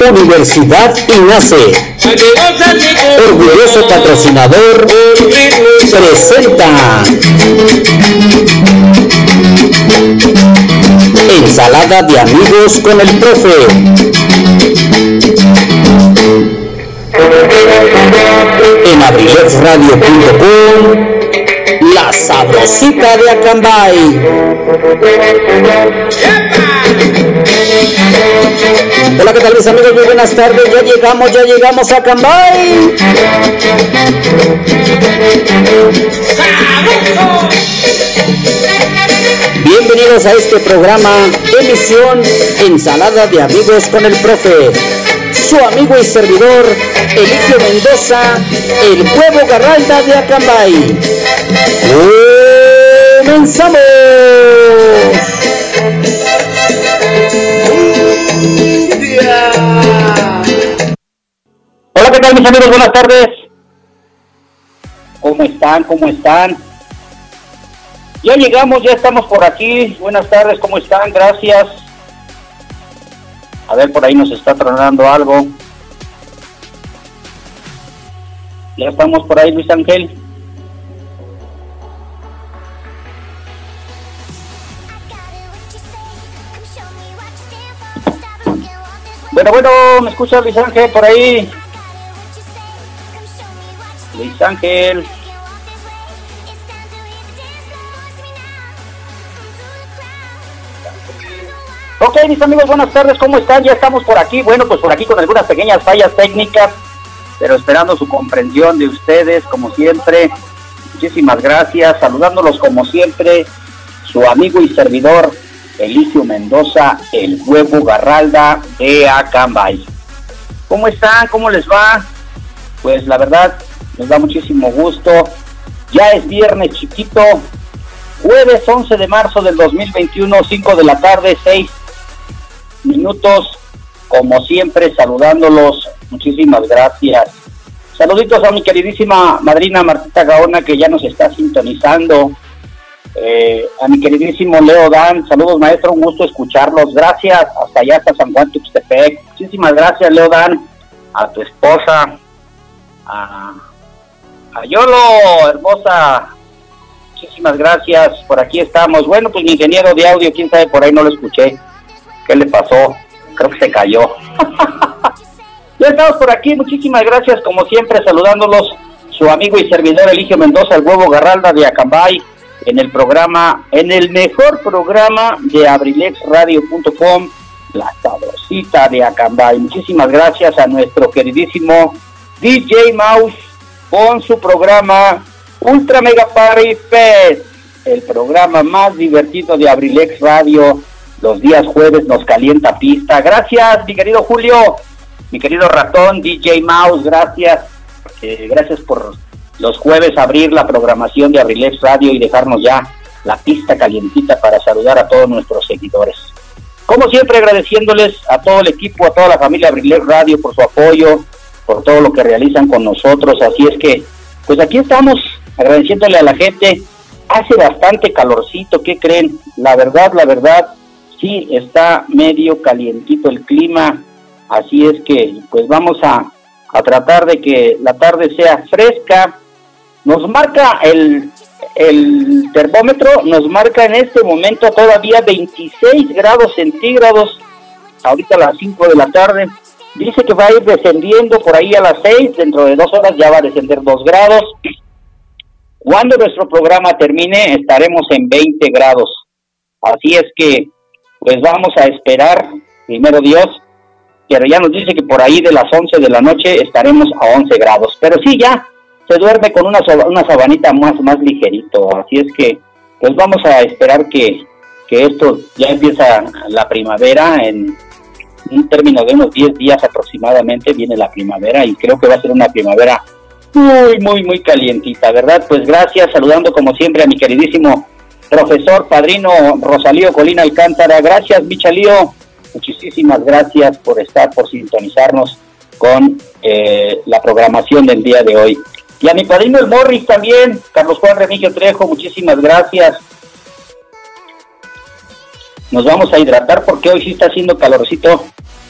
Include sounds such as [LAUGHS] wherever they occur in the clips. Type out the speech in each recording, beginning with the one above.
Universidad INACE, orgulloso patrocinador, presenta. Ensalada de amigos con el profe. En sabrosita de Acambay. Hola, ¿qué tal mis amigos? Muy buenas tardes. Ya llegamos, ya llegamos a Acambay. Bienvenidos a este programa, emisión Ensalada de Amigos con el Profe su amigo y servidor Eligio Mendoza, el huevo garralda de Acambay. ¡Comenzamos! Hola, ¿qué tal mis amigos? Buenas tardes. ¿Cómo están? ¿Cómo están? Ya llegamos, ya estamos por aquí. Buenas tardes, ¿cómo están? Gracias. A ver, por ahí nos está tronando algo. Ya estamos por ahí, Luis Ángel. Bueno, bueno, ¿me escucha Luis Ángel por ahí? Luis Ángel. Ok, mis amigos, buenas tardes, ¿cómo están? Ya estamos por aquí, bueno, pues por aquí con algunas pequeñas fallas técnicas, pero esperando su comprensión de ustedes, como siempre. Muchísimas gracias, saludándolos como siempre, su amigo y servidor, Elicio Mendoza, el huevo Garralda de Acambay. ¿Cómo están? ¿Cómo les va? Pues la verdad, nos da muchísimo gusto. Ya es viernes chiquito, jueves 11 de marzo del 2021, 5 de la tarde, 6 minutos, como siempre, saludándolos. Muchísimas gracias. Saluditos a mi queridísima madrina Martita Gaona, que ya nos está sintonizando. Eh, a mi queridísimo Leo Dan, saludos maestro, un gusto escucharlos. Gracias, hasta allá, hasta San Juan Tuxtepec. Muchísimas gracias, Leo Dan, a tu esposa, a, a Yolo, hermosa. Muchísimas gracias, por aquí estamos. Bueno, pues mi ingeniero de audio, quién sabe, por ahí no lo escuché. ¿Qué le pasó? Creo que se cayó. [LAUGHS] ya estamos por aquí, muchísimas gracias, como siempre, saludándolos, su amigo y servidor Eligio Mendoza, el huevo Garralda de Acambay, en el programa, en el mejor programa de abrilexradio.com, la sabrosita de Acambay. Muchísimas gracias a nuestro queridísimo DJ Mouse con su programa Ultra Mega Party Fest, el programa más divertido de Abrilex Radio los días jueves nos calienta pista. Gracias, mi querido Julio, mi querido ratón, DJ Mouse, gracias. Eh, gracias por los jueves abrir la programación de Abrilex Radio y dejarnos ya la pista calientita para saludar a todos nuestros seguidores. Como siempre, agradeciéndoles a todo el equipo, a toda la familia Abrilex Radio por su apoyo, por todo lo que realizan con nosotros. Así es que, pues aquí estamos agradeciéndole a la gente. Hace bastante calorcito, ¿qué creen? La verdad, la verdad, sí está medio calientito el clima, así es que pues vamos a, a tratar de que la tarde sea fresca. Nos marca el, el termómetro, nos marca en este momento todavía 26 grados centígrados, ahorita a las 5 de la tarde. Dice que va a ir descendiendo por ahí a las 6, dentro de dos horas ya va a descender 2 grados. Cuando nuestro programa termine estaremos en 20 grados. Así es que pues vamos a esperar, primero Dios, pero ya nos dice que por ahí de las 11 de la noche estaremos a 11 grados. Pero sí, ya se duerme con una, una sabanita más, más ligerito. Así es que, pues vamos a esperar que, que esto ya empieza la primavera. En un término de unos 10 días aproximadamente viene la primavera y creo que va a ser una primavera muy, muy, muy calientita, ¿verdad? Pues gracias, saludando como siempre a mi queridísimo profesor padrino Rosalío Colina Alcántara. Gracias, Michalío. Muchísimas gracias por estar, por sintonizarnos con eh, la programación del día de hoy. Y a mi padrino el Morris también, Carlos Juan Remigio Trejo, muchísimas gracias. nos vamos a hidratar porque hoy sí está haciendo calorcito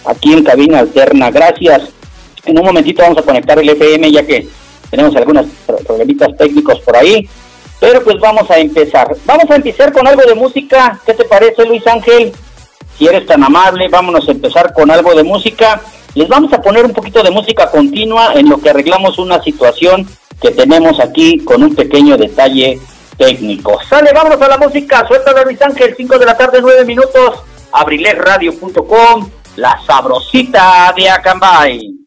aquí en cabina alterna. Gracias. En un momentito vamos a conectar el FM ya que tenemos algunos problemitas técnicos por ahí. Pero pues vamos a empezar. Vamos a empezar con algo de música. ¿Qué te parece, Luis Ángel? Si eres tan amable, vámonos a empezar con algo de música. Les vamos a poner un poquito de música continua en lo que arreglamos una situación que tenemos aquí con un pequeño detalle técnico. Sale, vámonos a la música. Suéltalo, Luis Ángel, 5 de la tarde, 9 minutos. Abrilesradio.com, la sabrosita de Acambay.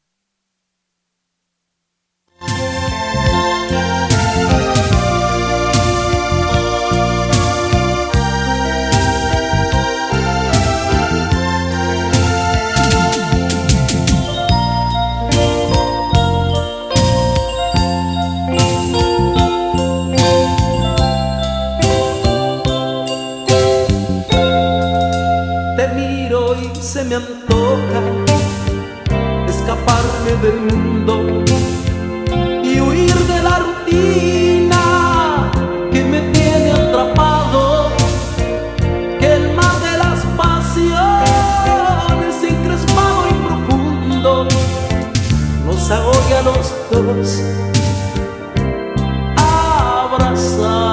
Dos. Abrazados,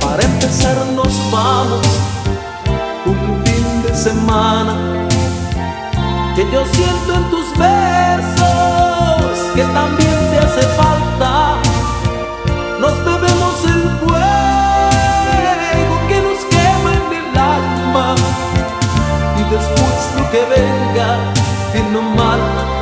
para empezar nos vamos semana que yo siento en tus besos que también te hace falta. Nos bebemos el fuego que nos quema en el alma y después lo que venga, que no mal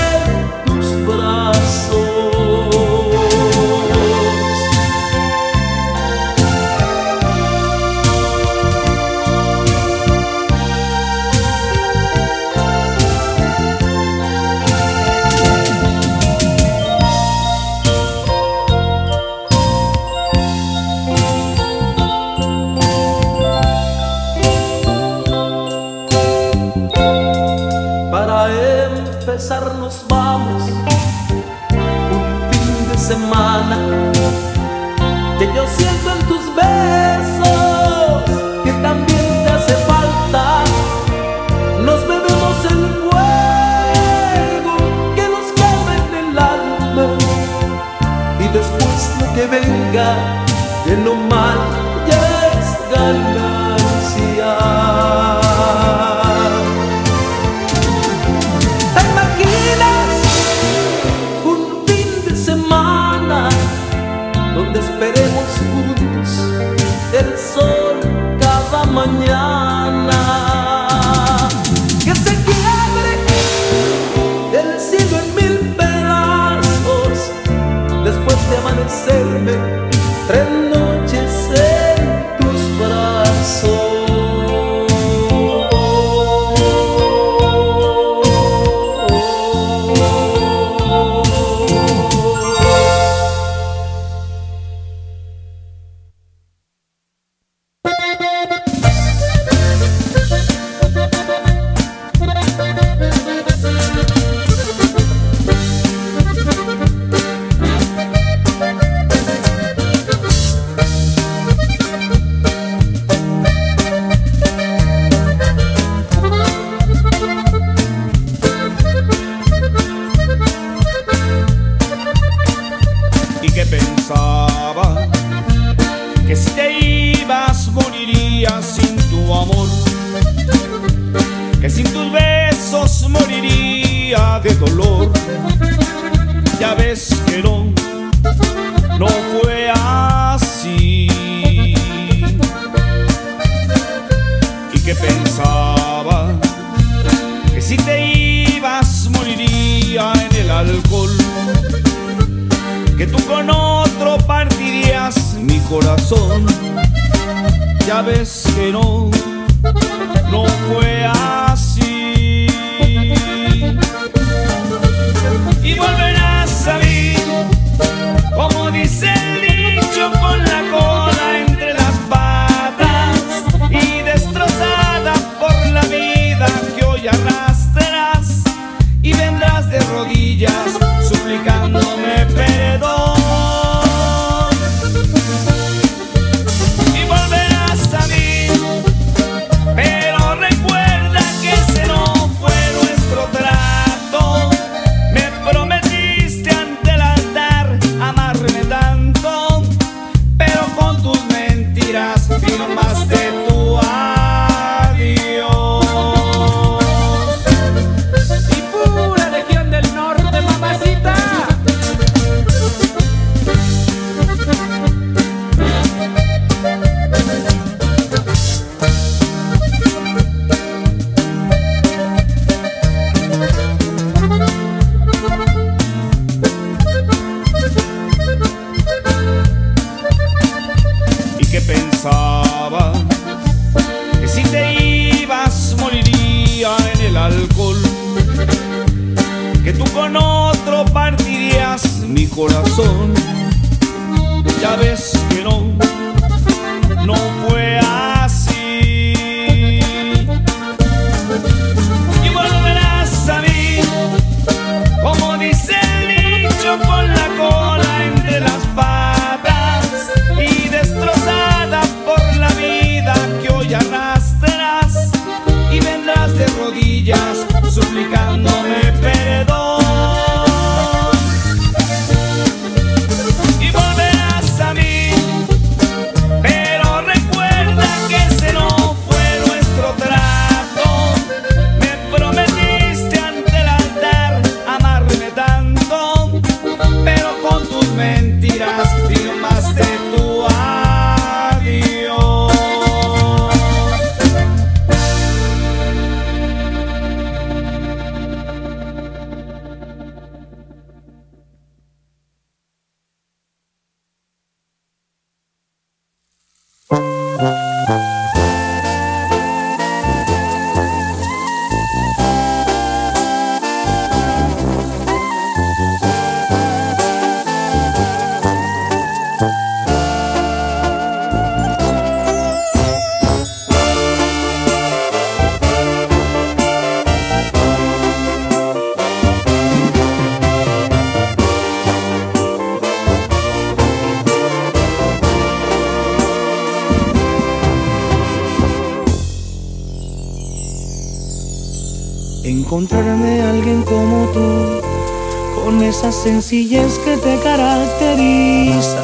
Sencillez que te caracteriza.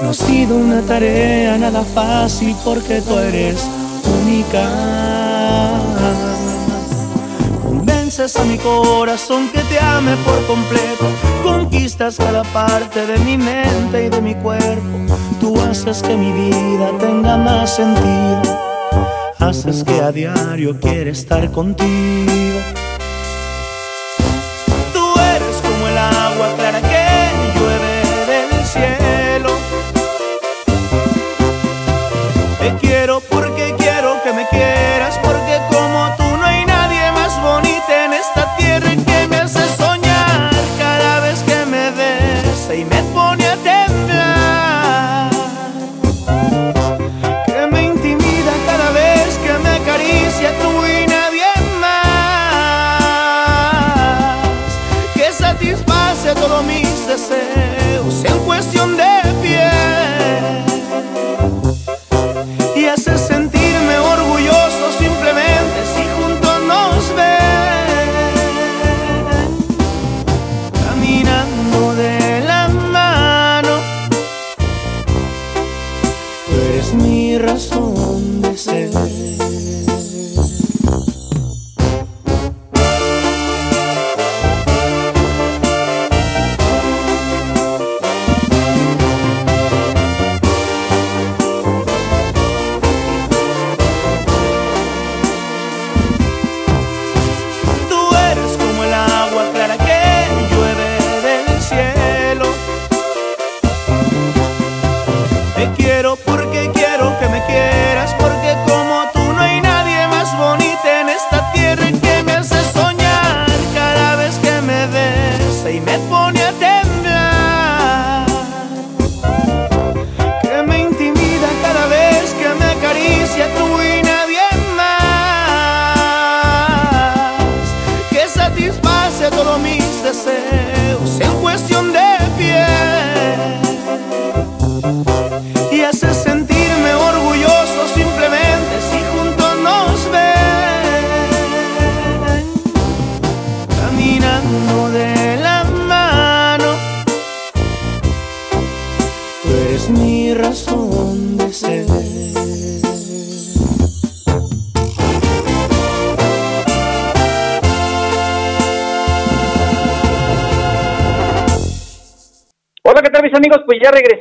No ha sido una tarea nada fácil porque tú eres única. Convences a mi corazón que te ame por completo. Conquistas cada parte de mi mente y de mi cuerpo. Tú haces que mi vida tenga más sentido. Haces que a diario quiera estar contigo.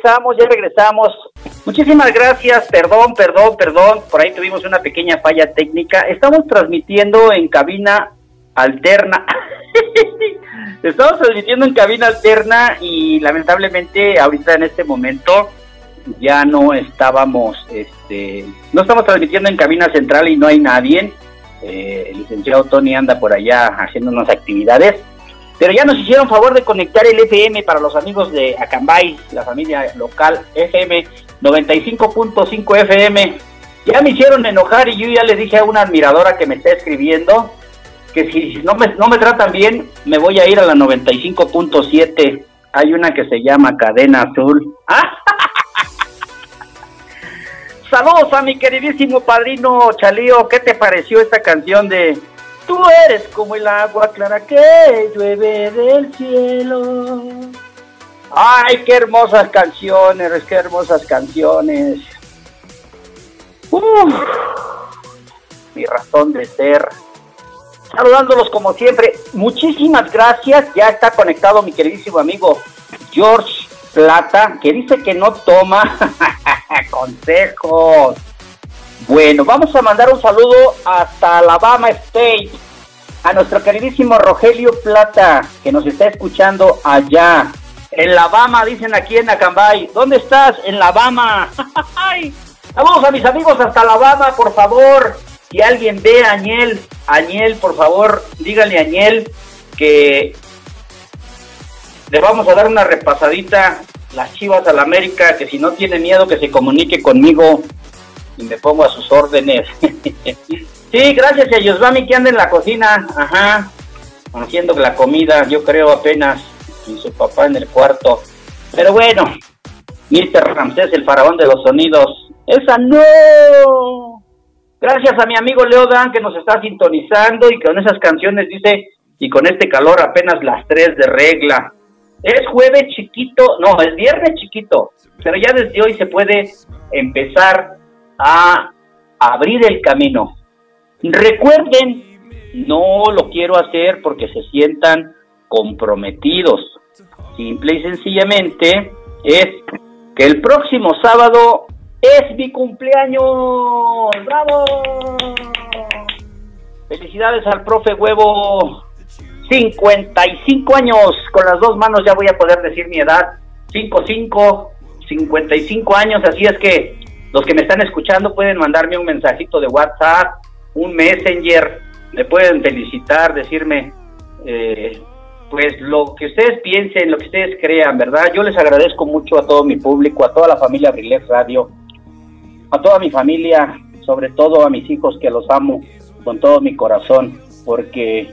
Regresamos, ya regresamos. Muchísimas gracias, perdón, perdón, perdón, por ahí tuvimos una pequeña falla técnica. Estamos transmitiendo en cabina alterna. [LAUGHS] Estamos transmitiendo en cabina alterna y lamentablemente ahorita en este momento ya no estábamos, este, no estamos transmitiendo en cabina central y no hay nadie. Eh, el licenciado Tony anda por allá haciendo unas actividades. Pero ya nos hicieron favor de conectar el FM para los amigos de Acambay, la familia local FM 95.5 FM. Ya me hicieron enojar y yo ya les dije a una admiradora que me está escribiendo que si no me, no me tratan bien, me voy a ir a la 95.7. Hay una que se llama Cadena Azul. [LAUGHS] Saludos a mi queridísimo padrino Chalío. ¿Qué te pareció esta canción de Tú eres como el agua clara que llueve del cielo. Ay, qué hermosas canciones, qué hermosas canciones. Uf, mi razón de ser. Saludándolos como siempre. Muchísimas gracias. Ya está conectado mi queridísimo amigo George Plata, que dice que no toma [LAUGHS] consejos. Bueno, vamos a mandar un saludo hasta Alabama State a nuestro queridísimo Rogelio Plata, que nos está escuchando allá. En Alabama, dicen aquí en Acambay. ¿Dónde estás? En Alabama. [LAUGHS] Saludos a mis amigos hasta Alabama, por favor. Si alguien ve a Añel, Añel, por favor, dígale a Añel que le vamos a dar una repasadita las chivas a la América, que si no tiene miedo que se comunique conmigo y me pongo a sus órdenes. [LAUGHS] sí, gracias a Yosvami que anda en la cocina, ajá, haciendo la comida, yo creo apenas, y su papá en el cuarto. Pero bueno, Mr. Ramsés, el faraón de los sonidos, esa no. Gracias a mi amigo Leo Dan que nos está sintonizando y con esas canciones dice, y con este calor apenas las tres de regla. Es jueves chiquito, no, es viernes chiquito, pero ya desde hoy se puede empezar a abrir el camino. Recuerden, no lo quiero hacer porque se sientan comprometidos. Simple y sencillamente es que el próximo sábado es mi cumpleaños. ¡Bravo! Felicidades al profe Huevo. 55 años. Con las dos manos ya voy a poder decir mi edad. 55, 55 años. Así es que los que me están escuchando pueden mandarme un mensajito de WhatsApp, un Messenger. Me pueden felicitar, decirme, eh, pues lo que ustedes piensen, lo que ustedes crean, ¿verdad? Yo les agradezco mucho a todo mi público, a toda la familia Abrilex Radio, a toda mi familia, sobre todo a mis hijos que los amo con todo mi corazón, porque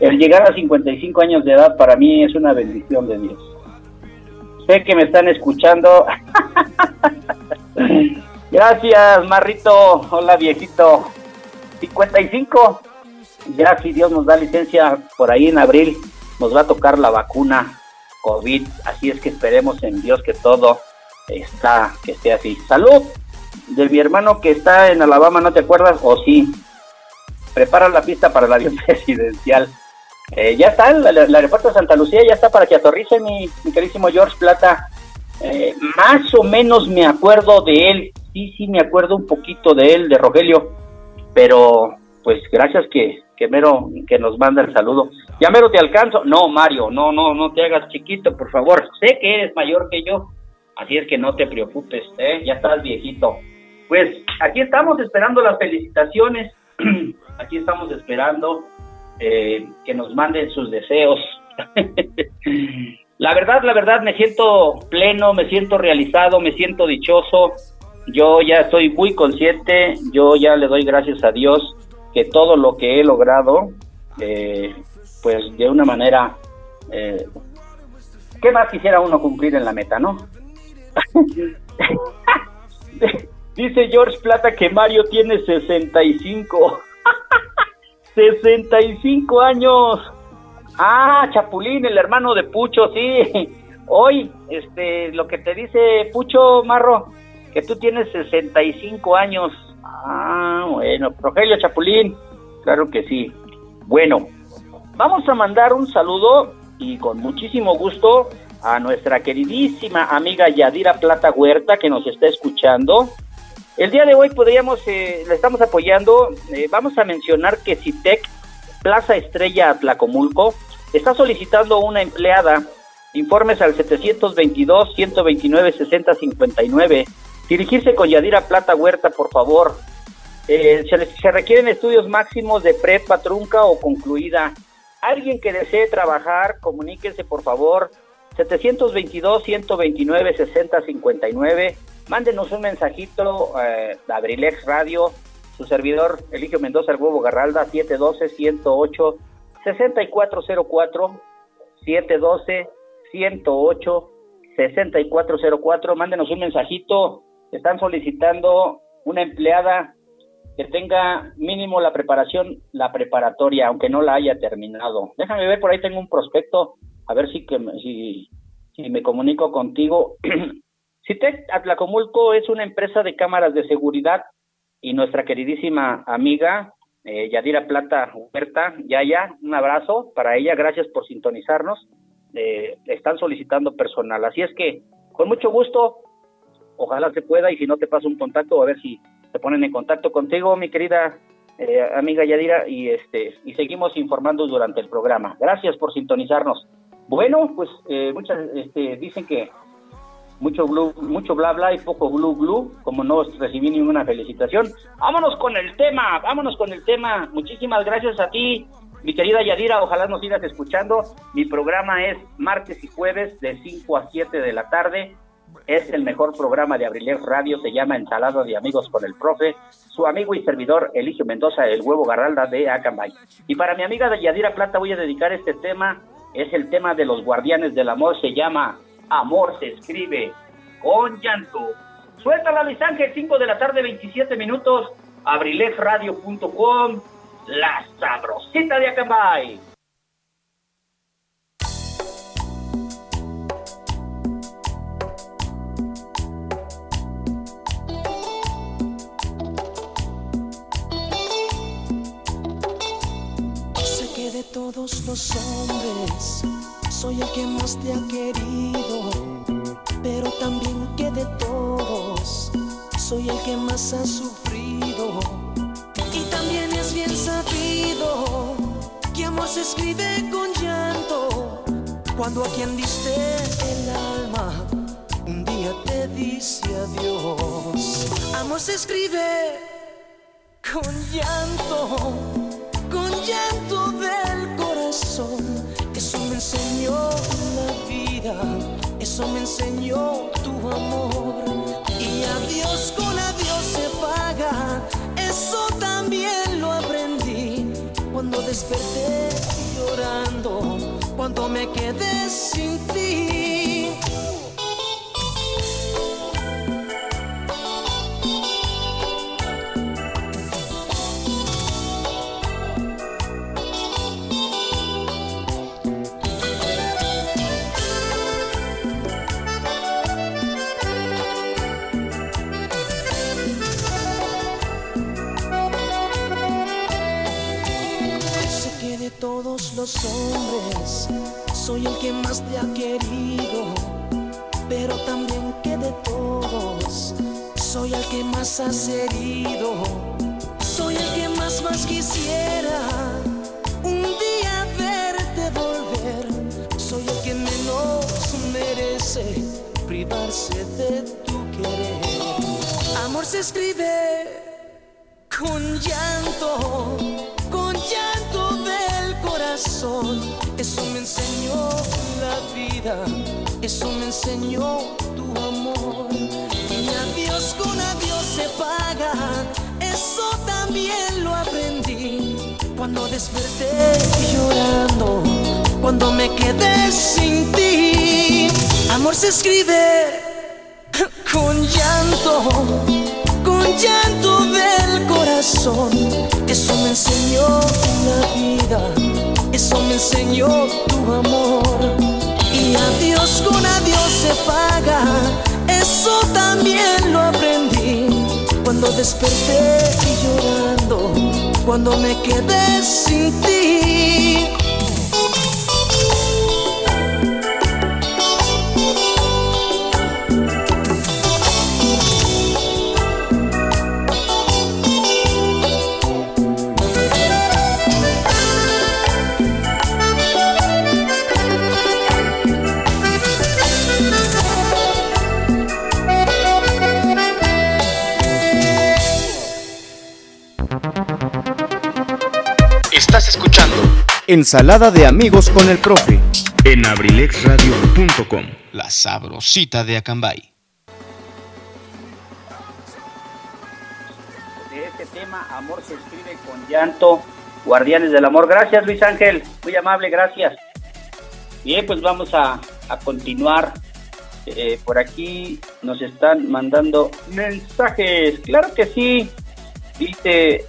el llegar a 55 años de edad para mí es una bendición de Dios. Sé que me están escuchando. [LAUGHS] Gracias, Marrito. Hola, viejito. 55. Ya si Dios nos da licencia por ahí en abril, nos va a tocar la vacuna COVID. Así es que esperemos en Dios que todo está, que esté así. Salud de mi hermano que está en Alabama, ¿no te acuerdas? O sí. Prepara la pista para el avión [LAUGHS] presidencial. Eh, ya está, el, el, aeropuerto de Santa Lucía ya está para que aterrice mi, mi queridísimo George Plata. Eh, más o menos me acuerdo de él, sí, sí, me acuerdo un poquito de él, de Rogelio, pero pues gracias que, que Mero que nos manda el saludo. Ya Mero te alcanzo. No, Mario, no, no, no te hagas chiquito, por favor. Sé que eres mayor que yo, así es que no te preocupes, ¿eh? ya estás viejito. Pues aquí estamos esperando las felicitaciones, [CLEARS THROAT] aquí estamos esperando eh, que nos manden sus deseos. [LAUGHS] la verdad, la verdad, me siento pleno, me siento realizado, me siento dichoso. Yo ya estoy muy consciente, yo ya le doy gracias a Dios que todo lo que he logrado, eh, pues de una manera, eh, ¿qué más quisiera uno cumplir en la meta, no? [LAUGHS] Dice George Plata que Mario tiene 65. 65 [LAUGHS] años. Ah, Chapulín, el hermano de Pucho, sí. Hoy, este, lo que te dice Pucho Marro, que tú tienes 65 años. Ah, bueno, Rogelio Chapulín, claro que sí. Bueno, vamos a mandar un saludo y con muchísimo gusto a nuestra queridísima amiga Yadira Plata Huerta que nos está escuchando. El día de hoy podríamos, eh, le estamos apoyando, eh, vamos a mencionar que CITEC Plaza Estrella Atlacomulco está solicitando una empleada. Informes al 722-129-6059. Dirigirse con Yadira Plata Huerta, por favor. Eh, se, requieren estudios máximos de prepa, trunca o concluida. Alguien que desee trabajar, comuníquense, por favor. 722-129-6059. Mándenos un mensajito eh, a Abrilex Radio, su servidor Eligio Mendoza, el huevo Garralda, 712-108-6404, 712-108-6404. Mándenos un mensajito. Están solicitando una empleada que tenga mínimo la preparación, la preparatoria, aunque no la haya terminado. Déjame ver, por ahí tengo un prospecto, a ver si, que, si, si me comunico contigo. [CLEARS THROAT] CITEC Atlacomulco es una empresa de cámaras de seguridad y nuestra queridísima amiga eh, Yadira Plata Huerta, Yaya, un abrazo para ella, gracias por sintonizarnos. Eh, están solicitando personal, así es que con mucho gusto, ojalá se pueda y si no te paso un contacto a ver si se ponen en contacto contigo, mi querida eh, amiga Yadira, y este y seguimos informando durante el programa. Gracias por sintonizarnos. Bueno, pues eh, muchas este, dicen que mucho mucho bla bla y poco glu glu, como no recibí ninguna felicitación. Vámonos con el tema, vámonos con el tema. Muchísimas gracias a ti, mi querida Yadira, ojalá nos sigas escuchando. Mi programa es martes y jueves de 5 a 7 de la tarde. Es el mejor programa de Abrilex Radio, se llama Ensalada de Amigos con el Profe. Su amigo y servidor Eligio Mendoza, el huevo Garralda de Acambay. Y para mi amiga Yadira Plata voy a dedicar este tema, es el tema de los guardianes del amor, se llama Amor se escribe con llanto. Suéltala Luis Ángel, 5 de la tarde, 27 minutos, abrilesradio.com, la sabrosita de Acambay. Todos los hombres soy el que más te ha querido, pero también que de todos soy el que más ha sufrido. Y también es bien sabido que amor se escribe con llanto cuando a quien diste el alma un día te dice adiós. Amor se escribe con llanto, con llanto Eso me enseñó la vida, eso me enseñó tu amor. Y adiós con adiós se paga, eso también lo aprendí. Cuando desperté llorando, cuando me quedé sin ti. Todos los hombres soy el que más te ha querido, pero también que de todos soy el que más has herido. Soy el que más más quisiera un día verte volver. Soy el que menos merece privarse de tu querer. Amor se escribe con llanto, Eso me enseñó la vida, eso me enseñó tu amor. Y adiós con adiós se paga, eso también lo aprendí. Cuando desperté llorando, cuando me quedé sin ti. Amor se escribe [LAUGHS] con llanto, con corazón. Eso me enseñó la vida, eso me enseñó tu amor. Y adiós con adiós se paga, eso también lo aprendí. Cuando desperté llorando, cuando me quedé sin ti. Ensalada de amigos con el profe. En abrilexradio.com. La sabrosita de Acambay. De este tema, Amor se escribe con llanto. Guardianes del Amor. Gracias, Luis Ángel. Muy amable, gracias. Bien, pues vamos a, continuar. Eh, por aquí nos están mandando mensajes. Claro que sí. Dice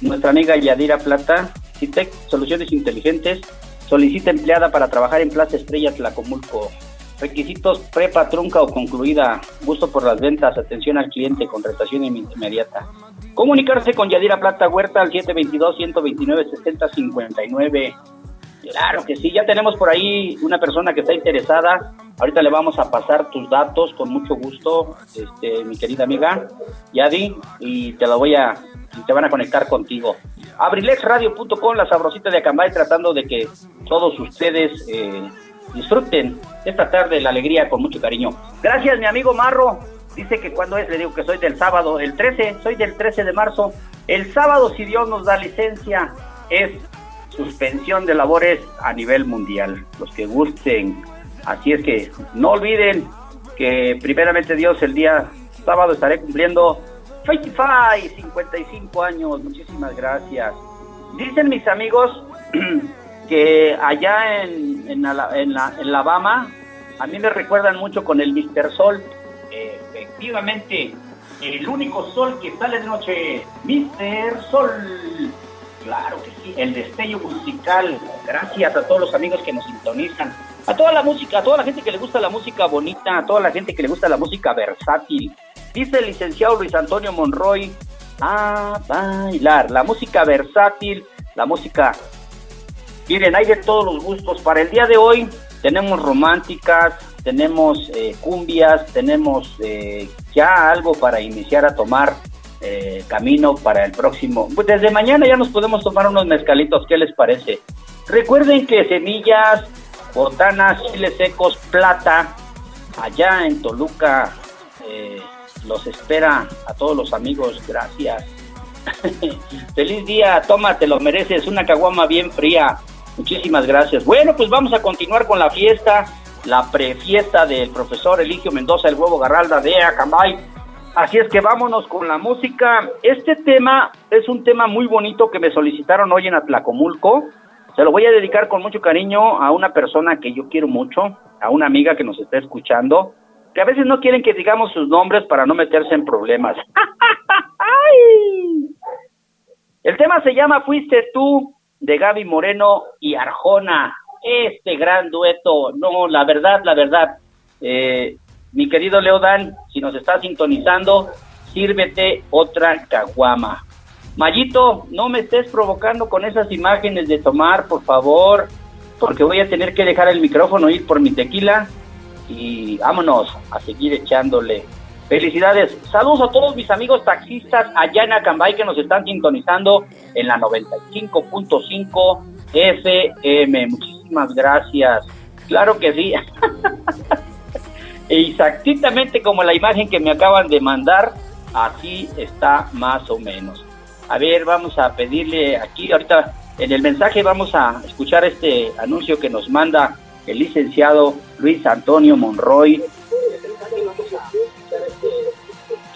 nuestra amiga Yadira Plata. Citec Soluciones Inteligentes solicita empleada para trabajar en Plaza Estrella Tlacomulco. Requisitos prepa, trunca o concluida. Gusto por las ventas. Atención al cliente. Contratación inmediata. Comunicarse con Yadira Plata Huerta al 722-129-6059. Claro que sí. Ya tenemos por ahí una persona que está interesada. Ahorita le vamos a pasar tus datos con mucho gusto, este, mi querida amiga Yadi, y te lo voy a, te van a conectar contigo abrilexradio.com, la sabrosita de Acambay, tratando de que todos ustedes eh, disfruten esta tarde la alegría con mucho cariño. Gracias, mi amigo Marro. Dice que cuando es, le digo que soy del sábado, el 13, soy del 13 de marzo. El sábado, si Dios nos da licencia, es suspensión de labores a nivel mundial. Los que gusten. Así es que no olviden que primeramente Dios el día sábado estaré cumpliendo 55, 55 años, muchísimas gracias. Dicen mis amigos [CLEARS THROAT] que allá en, en, en, la, en Alabama, a mí me recuerdan mucho con el Mister Sol. efectivamente, el único sol que sale de noche, Mister Sol. Claro que sí, el destello musical. Gracias a todos los amigos que nos sintonizan. A toda la música, a toda la gente que le gusta la música bonita, a toda la gente que le gusta la música versátil. Dice el licenciado Luis Antonio Monroy, a bailar. La música versátil, la música... Miren, hay de todos los gustos. Para el día de hoy tenemos románticas, tenemos eh, cumbias, tenemos eh, ya algo para iniciar a tomar eh, camino para el próximo. Pues desde mañana ya nos podemos tomar unos mezcalitos, ¿qué les parece? Recuerden que semillas, botanas, chiles secos, plata, allá en Toluca, eh, los espera a todos los amigos, gracias. [LAUGHS] Feliz día, toma, te lo mereces, una caguama bien fría. Muchísimas gracias. Bueno, pues vamos a continuar con la fiesta, la prefiesta del profesor Eligio Mendoza, el huevo Garralda de Acambay. Así es que vámonos con la música. Este tema es un tema muy bonito que me solicitaron hoy en Atlacomulco. Se lo voy a dedicar con mucho cariño a una persona que yo quiero mucho, a una amiga que nos está escuchando que a veces no quieren que digamos sus nombres para no meterse en problemas. [LAUGHS] El tema se llama Fuiste tú de Gaby Moreno y Arjona. Este gran dueto, no, la verdad, la verdad. Eh, mi querido Leodan, si nos está sintonizando, sírvete otra caguama. Mayito, no me estés provocando con esas imágenes de tomar, por favor, porque voy a tener que dejar el micrófono ir por mi tequila y vámonos a seguir echándole. Felicidades. Saludos a todos mis amigos taxistas allá en Acambay que nos están sintonizando en la 95.5 FM. Muchísimas gracias. Claro que sí. [LAUGHS] Exactamente como la imagen que me acaban de mandar, así está más o menos. A ver, vamos a pedirle aquí, ahorita en el mensaje vamos a escuchar este anuncio que nos manda el licenciado Luis Antonio Monroy.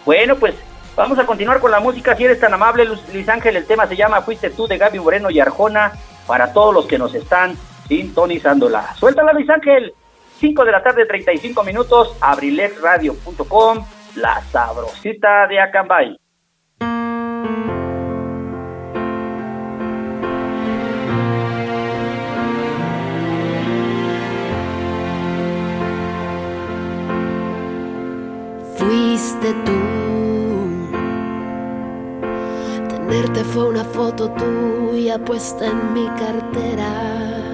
Bueno, pues vamos a continuar con la música. Si eres tan amable, Luis Ángel, el tema se llama Fuiste tú de Gaby Moreno y Arjona para todos los que nos están sintonizándola. Suéltala, Luis Ángel. 5 de la tarde, 35 minutos, abrilexradio.com, la sabrosita de Acambay. Fuiste tú. Tenerte fue una foto tuya puesta en mi cartera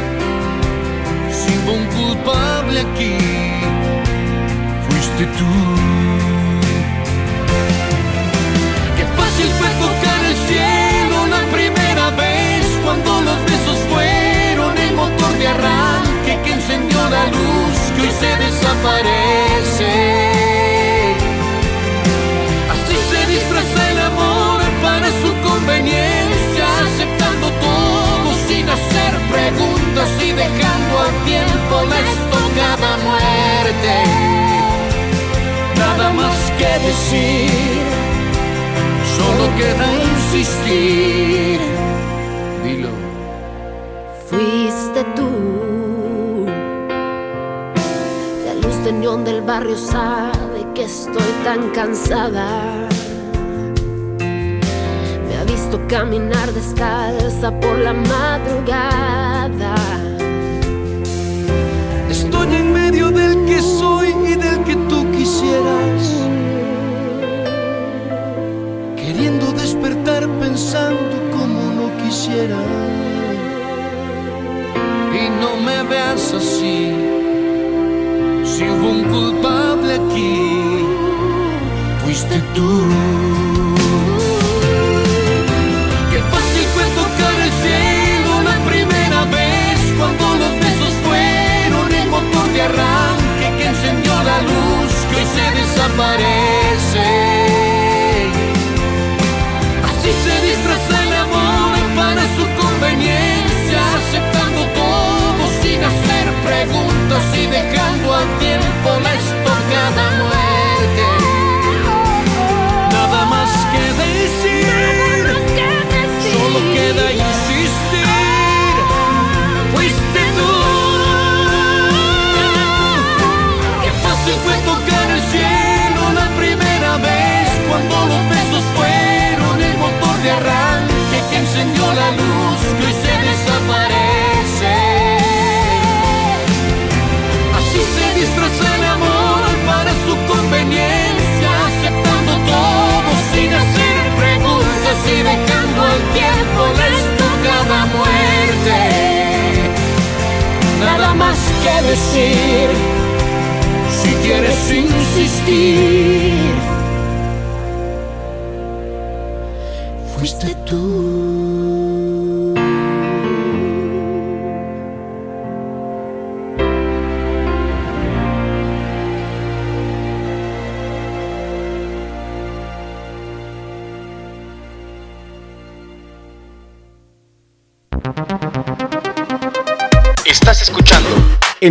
culpable aquí, fuiste tú. Qué fácil fue tocar el cielo la primera vez cuando los besos fueron el motor de arranque que encendió la luz que hoy se desaparece. Así se disfraza el amor para su conveniencia, hacer preguntas y dejando al tiempo la estocada muerte. Nada más que decir, solo queda insistir. Dilo. Fuiste tú. La luz de neón del barrio sabe que estoy tan cansada. Caminar descalza por la madrugada. Estoy en medio del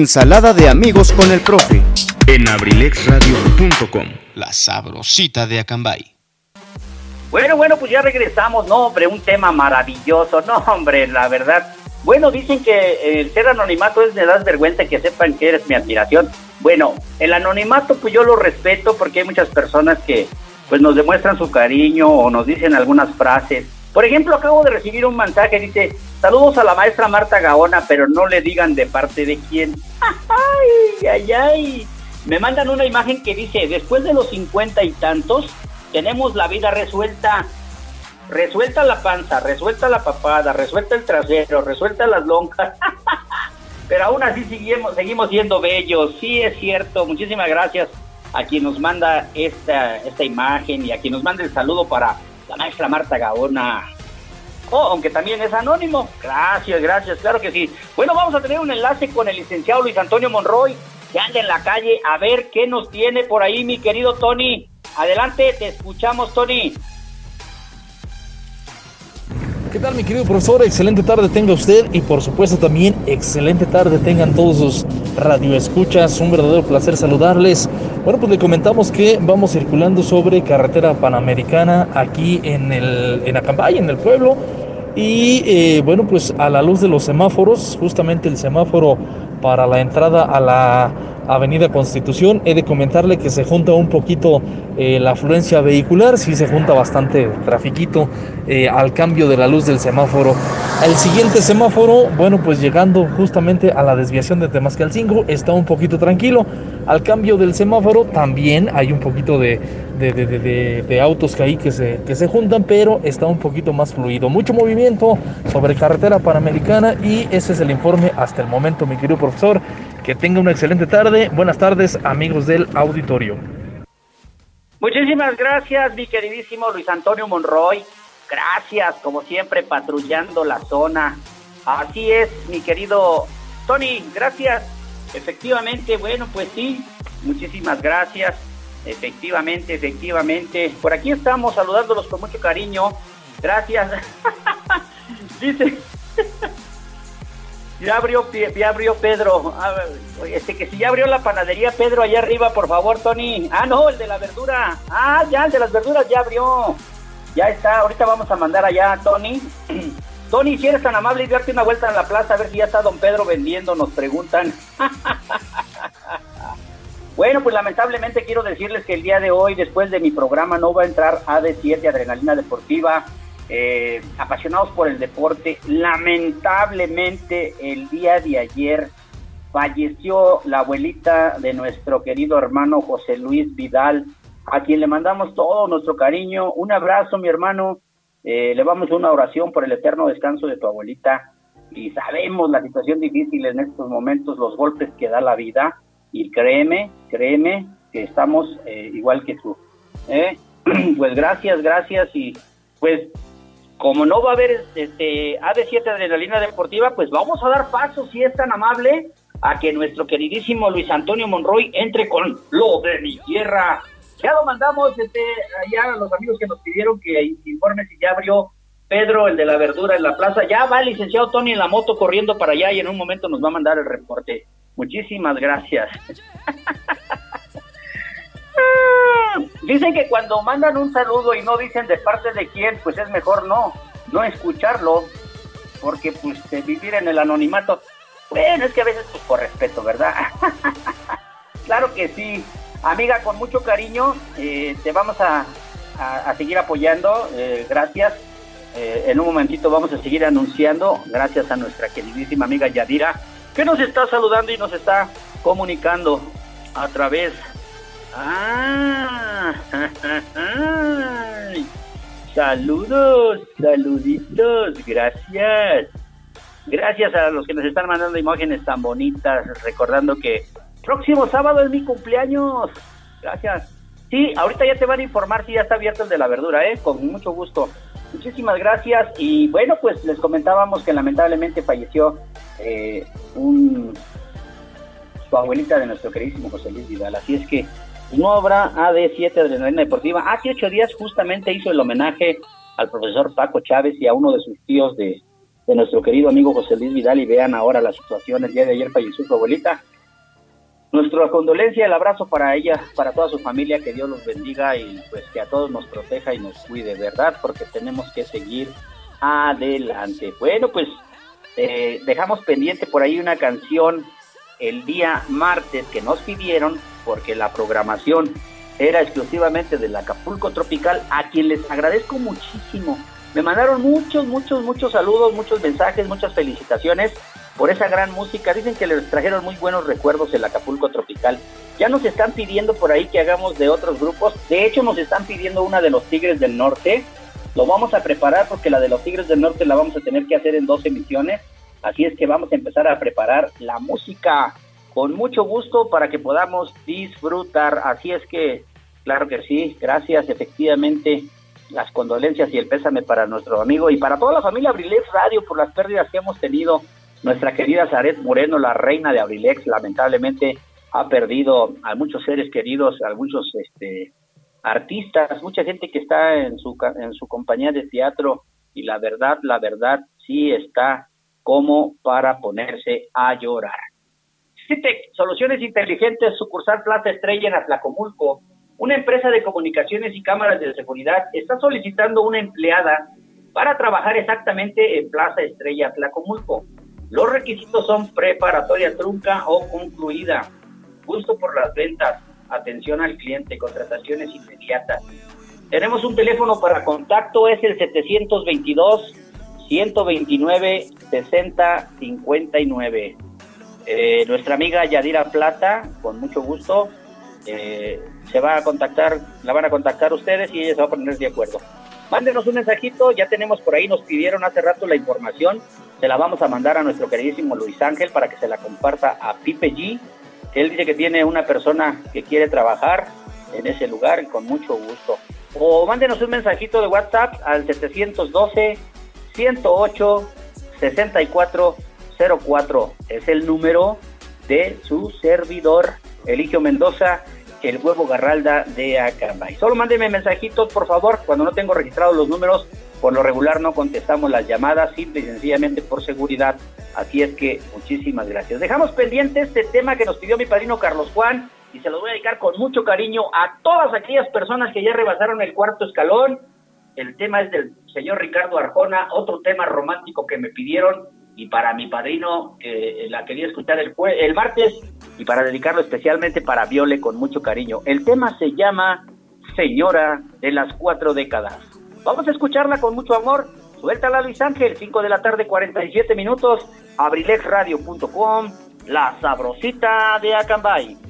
Ensalada de amigos con el profe. en abrilexradio.com, la sabrosita de Acambay. Bueno, bueno, pues ya regresamos. No, hombre, un tema maravilloso. No, hombre, la verdad. Bueno, dicen que el ser anonimato es de das vergüenza que sepan que eres mi admiración. Bueno, el anonimato pues yo lo respeto porque hay muchas personas que pues nos demuestran su cariño o nos dicen algunas frases. Por ejemplo, acabo de recibir un mensaje, dice, saludos a la maestra Marta Gaona, pero no le digan de parte de quién. Ay, ay, ay. Me mandan una imagen que dice, después de los cincuenta y tantos, tenemos la vida resuelta. Resuelta la panza, resuelta la papada, resuelta el trasero, resuelta las lonjas. [LAUGHS] Pero aún así seguimos, seguimos siendo bellos. Sí, es cierto. Muchísimas gracias a quien nos manda esta, esta imagen y a quien nos manda el saludo para la maestra Marta Gaona. Aunque también es anónimo. Gracias, gracias, claro que sí. Bueno, vamos a tener un enlace con el licenciado Luis Antonio Monroy, que anda en la calle a ver qué nos tiene por ahí, mi querido Tony. Adelante, te escuchamos, Tony. ¿Qué tal mi querido profesor? Excelente tarde tenga usted y por supuesto también excelente tarde tengan todos sus radioescuchas. Un verdadero placer saludarles. Bueno, pues le comentamos que vamos circulando sobre carretera panamericana aquí en el en Acambay, en el pueblo. Y eh, bueno, pues a la luz de los semáforos, justamente el semáforo para la entrada a la Avenida Constitución. He de comentarle que se junta un poquito eh, la afluencia vehicular, sí se junta bastante trafiquito eh, al cambio de la luz del semáforo. El siguiente semáforo, bueno, pues llegando justamente a la desviación de Temascalcingo, está un poquito tranquilo. Al cambio del semáforo también hay un poquito de, de, autos que ahí que se, que se juntan, pero está un poquito más fluido. Mucho movimiento sobre carretera panamericana y ese es el informe hasta el momento, mi querido profesor. Que tenga una excelente tarde. Buenas tardes, amigos del auditorio. Muchísimas gracias, mi queridísimo Luis Antonio Monroy. Gracias, como siempre, patrullando la zona. Así es, mi querido Tony, gracias. Efectivamente, bueno, pues sí, muchísimas gracias. Efectivamente, efectivamente. Por aquí estamos saludándolos con mucho cariño. Gracias. [LAUGHS] Dice. [LAUGHS] Ya abrió, ya abrió Pedro. este, que si ya abrió la panadería Pedro allá arriba, por favor, Tony. Ah, no, el de la verdura. Ah, ya, el de las verduras ya abrió. Ya está, ahorita vamos a mandar allá a Tony. [CLEARS THROAT] Tony, si eres tan amable y darte una vuelta en la plaza a ver si ya está don Pedro vendiendo, nos preguntan. [LAUGHS] bueno, pues lamentablemente quiero decirles que el día de hoy, después de mi programa, no va a entrar AD7 Adrenalina Deportiva eh, apasionados por el deporte. Lamentablemente el día de ayer falleció la abuelita de nuestro querido hermano José Luis Vidal, a quien le mandamos todo nuestro cariño. Un abrazo, mi hermano. Eh, le vamos una oración por el eterno descanso de tu abuelita. Y sabemos la situación difícil en estos momentos, los golpes que da la vida. Y créeme, créeme que estamos eh, igual que tú. ¿eh? [CLEARS THROAT] Pues gracias, gracias. Y pues como no va a haber este AD7 Adrenalina Deportiva, pues vamos a dar paso, si es tan amable, a que nuestro queridísimo Luis Antonio Monroy entre con lo de mi tierra. Ya lo mandamos este, allá a los amigos que nos pidieron que informe si ya abrió Pedro, el de la verdura en la plaza. Ya va el licenciado Tony en la moto corriendo para allá y en un momento nos va a mandar el reporte. Muchísimas gracias. [LAUGHS] [LAUGHS] Dicen que cuando mandan un saludo y no dicen de parte de quién, pues es mejor no, no escucharlo, porque pues vivir en el anonimato, bueno, es que a veces pues por respeto, ¿verdad? [LAUGHS] claro que sí. Amiga, con mucho cariño, eh, te vamos a, seguir apoyando, eh, gracias. Eh, en un momentito vamos a seguir anunciando, gracias a nuestra queridísima amiga Yadira, que nos está saludando y nos está comunicando a través Ah, saludos, saluditos, gracias. Gracias a los que nos están mandando imágenes tan bonitas, recordando que próximo sábado es mi cumpleaños. Gracias. Sí, ahorita ya te van a informar si ya está abierto el de la verdura, ¿eh? Con mucho gusto. Muchísimas gracias. Y bueno, pues les comentábamos que lamentablemente falleció eh, un, su abuelita de nuestro queridísimo José Luis Vidal. Así es que no habrá AD7 Adrenalina Deportiva. Hace ocho días justamente hizo el homenaje al profesor Paco Chávez y a uno de sus tíos de, nuestro querido amigo José Luis Vidal y vean ahora la situación. El día de ayer falleció su abuelita. Nuestra condolencia, el abrazo para ella, para toda su familia, que Dios los bendiga y pues que a todos nos proteja y nos cuide, ¿verdad? Porque tenemos que seguir adelante. Bueno, pues eh, dejamos pendiente por ahí una canción el día martes que nos pidieron, porque la programación era exclusivamente del Acapulco Tropical, a quien les agradezco muchísimo. Me mandaron muchos, muchos, muchos saludos, muchos mensajes, muchas felicitaciones por esa gran música. Dicen que les trajeron muy buenos recuerdos el Acapulco Tropical. Ya nos están pidiendo por ahí que hagamos de otros grupos. De hecho, nos están pidiendo una de los Tigres del Norte. Lo vamos a preparar porque la de los Tigres del Norte la vamos a tener que hacer en dos emisiones. Así es que vamos a empezar a preparar la música con mucho gusto para que podamos disfrutar. Así es que, claro que sí, gracias, efectivamente, las condolencias y el pésame para nuestro amigo y para toda la familia Abrilex Radio por las pérdidas que hemos tenido. Nuestra querida Zaret Moreno, la reina de Abrilex, lamentablemente ha perdido a muchos seres queridos, a muchos este, artistas, mucha gente que está en su, en su compañía de teatro y la verdad, la verdad sí está como para ponerse a llorar. Citec Soluciones Inteligentes, sucursal Plaza Estrella en Atlacomulco, una empresa de comunicaciones y cámaras de seguridad, está solicitando una empleada para trabajar exactamente en Plaza Estrella Atlacomulco. Los requisitos son preparatoria trunca o concluida, gusto por las ventas, atención al cliente, contrataciones inmediatas. Tenemos un teléfono para contacto, es el 722 129 6059. Eh, nuestra amiga Yadira Plata, con mucho gusto, eh, se va a contactar, la van a contactar ustedes y ella se va a poner de acuerdo. Mándenos un mensajito, ya tenemos por ahí, nos pidieron hace rato la información, se la vamos a mandar a nuestro queridísimo Luis Ángel para que se la comparta a Pipe G. Él dice que tiene una persona que quiere trabajar en ese lugar con mucho gusto. O mándenos un mensajito de WhatsApp al 712 108 6404. Es el número de su servidor, Eligio Mendoza, el huevo Garralda de Acambay. Solo mándenme mensajitos, por favor, cuando no tengo registrados los números. Por lo regular no contestamos las llamadas, simple y sencillamente por seguridad. Así es que muchísimas gracias. Dejamos pendiente este tema que nos pidió mi padrino Carlos Juan y se los voy a dedicar con mucho cariño a todas aquellas personas que ya rebasaron el cuarto escalón. El tema es del señor Ricardo Arjona, otro tema romántico que me pidieron y para mi padrino eh, la quería escuchar el, el martes y para dedicarlo especialmente para Viole con mucho cariño. El tema se llama Señora de las cuatro décadas. Vamos a escucharla con mucho amor. Suéltala Luis Ángel, 5 de la tarde, 47 minutos, abrilexradio.com, la sabrosita de Acambay.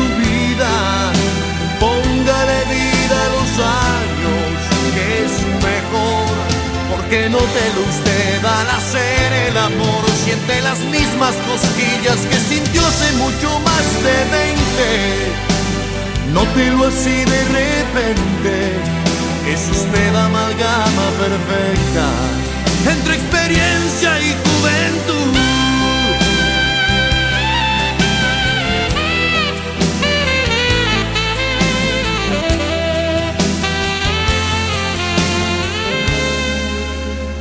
años, que es mejor. Porque no te lo usted al hacer el amor. Siente las mismas cosquillas que sintió hace mucho más de 20. Nótelo así de repente. Es usted amalgama perfecta entre experiencia y juventud.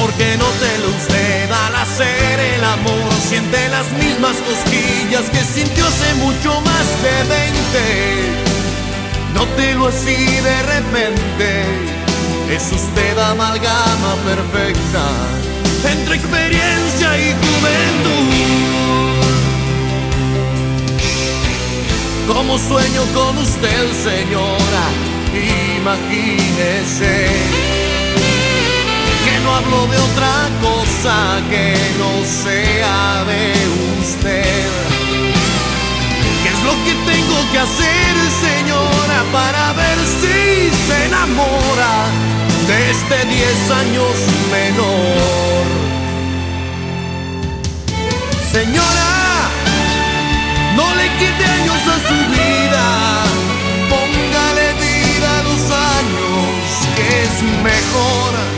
Porque no te lo usted al hacer el amor, siente las mismas cosquillas que sintió hace mucho más de 20 Nótelo así de repente, es usted amalgama perfecta entre experiencia y juventud. Como sueño con usted, señora, imagínese. no hablo de otra cosa que no sea de usted lo que tengo que hacer, señora, para ver si se enamora de este 10 años menor. Señora, no le quite años a su vida, póngale vida a los años, que es mejor.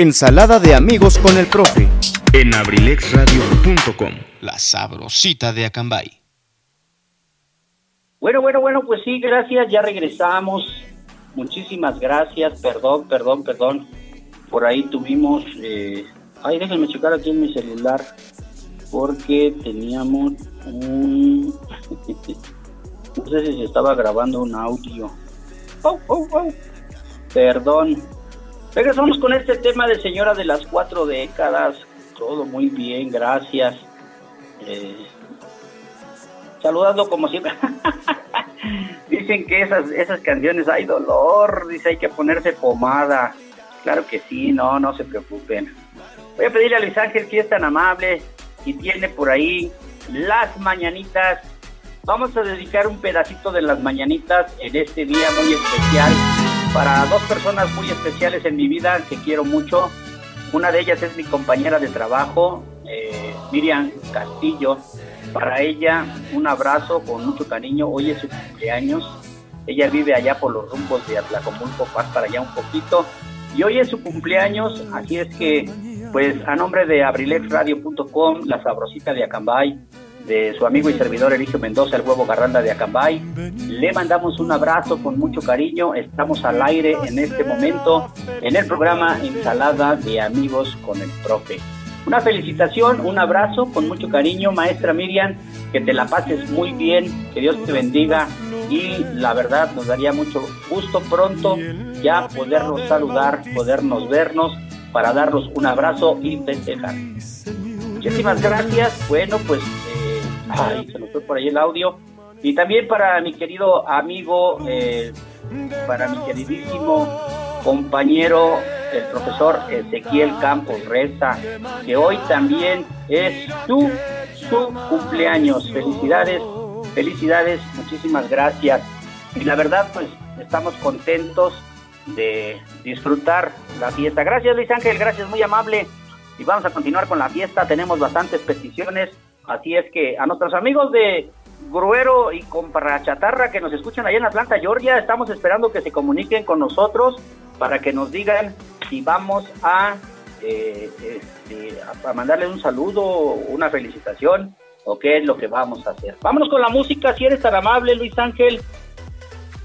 Ensalada de amigos con el profe. En abrilexradio.com. La sabrosita de Acambay. Bueno, bueno, bueno, pues sí, gracias, ya regresamos. Muchísimas gracias, perdón, perdón, perdón. Por ahí tuvimos... Eh... Ay, déjenme checar aquí en mi celular. Porque teníamos un... [LAUGHS] no sé si se estaba grabando un audio. Oh, oh, oh. Perdón, Regresamos con este tema de señora de las cuatro décadas. Todo muy bien, gracias. Eh, saludando como siempre. [LAUGHS] Dicen que esas, esas canciones hay dolor, dice hay que ponerse pomada. Claro que sí, no, no se preocupen. Voy a pedirle a Luis Ángel que es tan amable y tiene por ahí las mañanitas. Vamos a dedicar un pedacito de las mañanitas en este día muy especial para dos personas muy especiales en mi vida que quiero mucho. Una de ellas es mi compañera de trabajo, eh, Miriam Castillo. Para ella, un abrazo con mucho cariño. Hoy es su cumpleaños. Ella vive allá por los rumbos de Atlacomulco, Paz para allá un poquito. Y hoy es su cumpleaños, así es que, pues a nombre de abrilexradio.com, la sabrosita de Acambay, de su amigo y servidor Eligio Mendoza, el huevo garranda de Acambay. Le mandamos un abrazo con mucho cariño. Estamos al aire en este momento en el programa Ensalada de Amigos con el Profe. Una felicitación, un abrazo con mucho cariño, maestra Miriam, que te la pases muy bien, que Dios te bendiga y la verdad nos daría mucho gusto pronto ya podernos saludar, podernos vernos para darnos un abrazo y festejar. Muchísimas gracias. Bueno, pues Ay, se nos fue por ahí el audio. Y también para mi querido amigo, eh, para mi queridísimo compañero, el profesor Ezequiel Campos Reza, que hoy también es su, su cumpleaños. Felicidades, felicidades, muchísimas gracias. Y la verdad, pues estamos contentos de disfrutar la fiesta. Gracias Luis Ángel, gracias, muy amable. Y vamos a continuar con la fiesta. Tenemos bastantes peticiones Así es que a nuestros amigos de Gruero y Chatarra que nos escuchan allá en Atlanta, Georgia, estamos esperando que se comuniquen con nosotros para que nos digan si vamos a, eh, este, a mandarle un saludo, una felicitación o qué es lo que vamos a hacer. Vámonos con la música, si eres tan amable, Luis Ángel.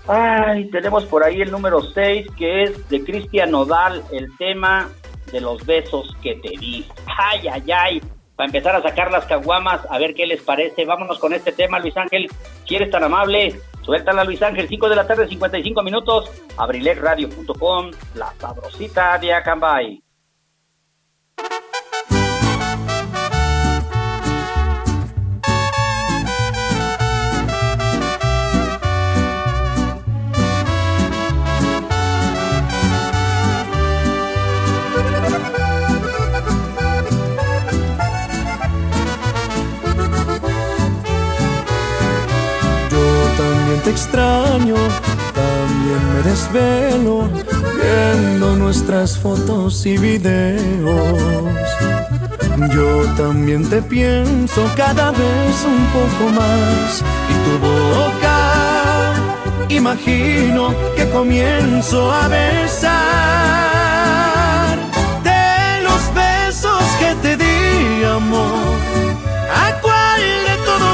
Ay, tenemos por ahí el número 6, que es de Cristian Nodal, el tema de los besos que te di. Ay, ay, ay. Para empezar a sacar las caguamas, a ver qué les parece. Vámonos con este tema, Luis Ángel. Si eres tan amable, suéltala, Luis Ángel. 5 de la tarde, 55 minutos. Abrilegradio.com, la sabrosita de Acambay. Te extraño, también me desvelo viendo nuestras fotos y videos. Yo también te pienso cada vez un poco más y tu boca imagino que comienzo a besar de los besos que te di amor.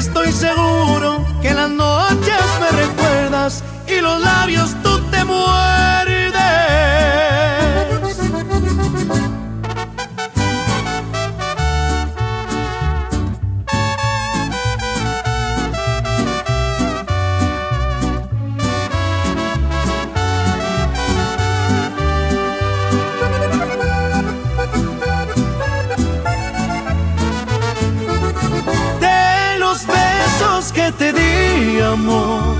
Estoy seguro que las noches me recuerdas y los labios tú te muerdes. Amor.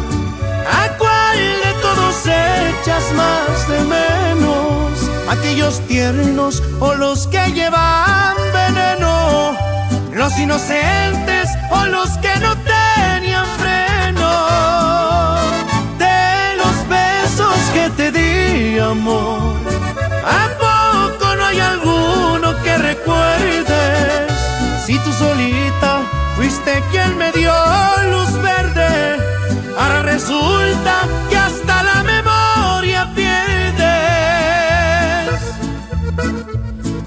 ¿A cuál de todos echas más de menos? ¿Aquellos tiernos o los que llevan veneno? ¿Los inocentes o los que no tenían freno? De los besos que te di amor. ¿A poco no hay alguno que recuerdes? Si tú solita fuiste quien me dio luz verde. Ahora resulta que hasta la memoria pierdes.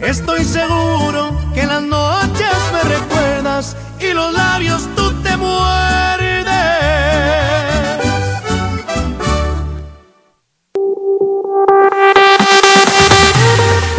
Estoy seguro que las noches me recuerdas y los labios tú te muerdes.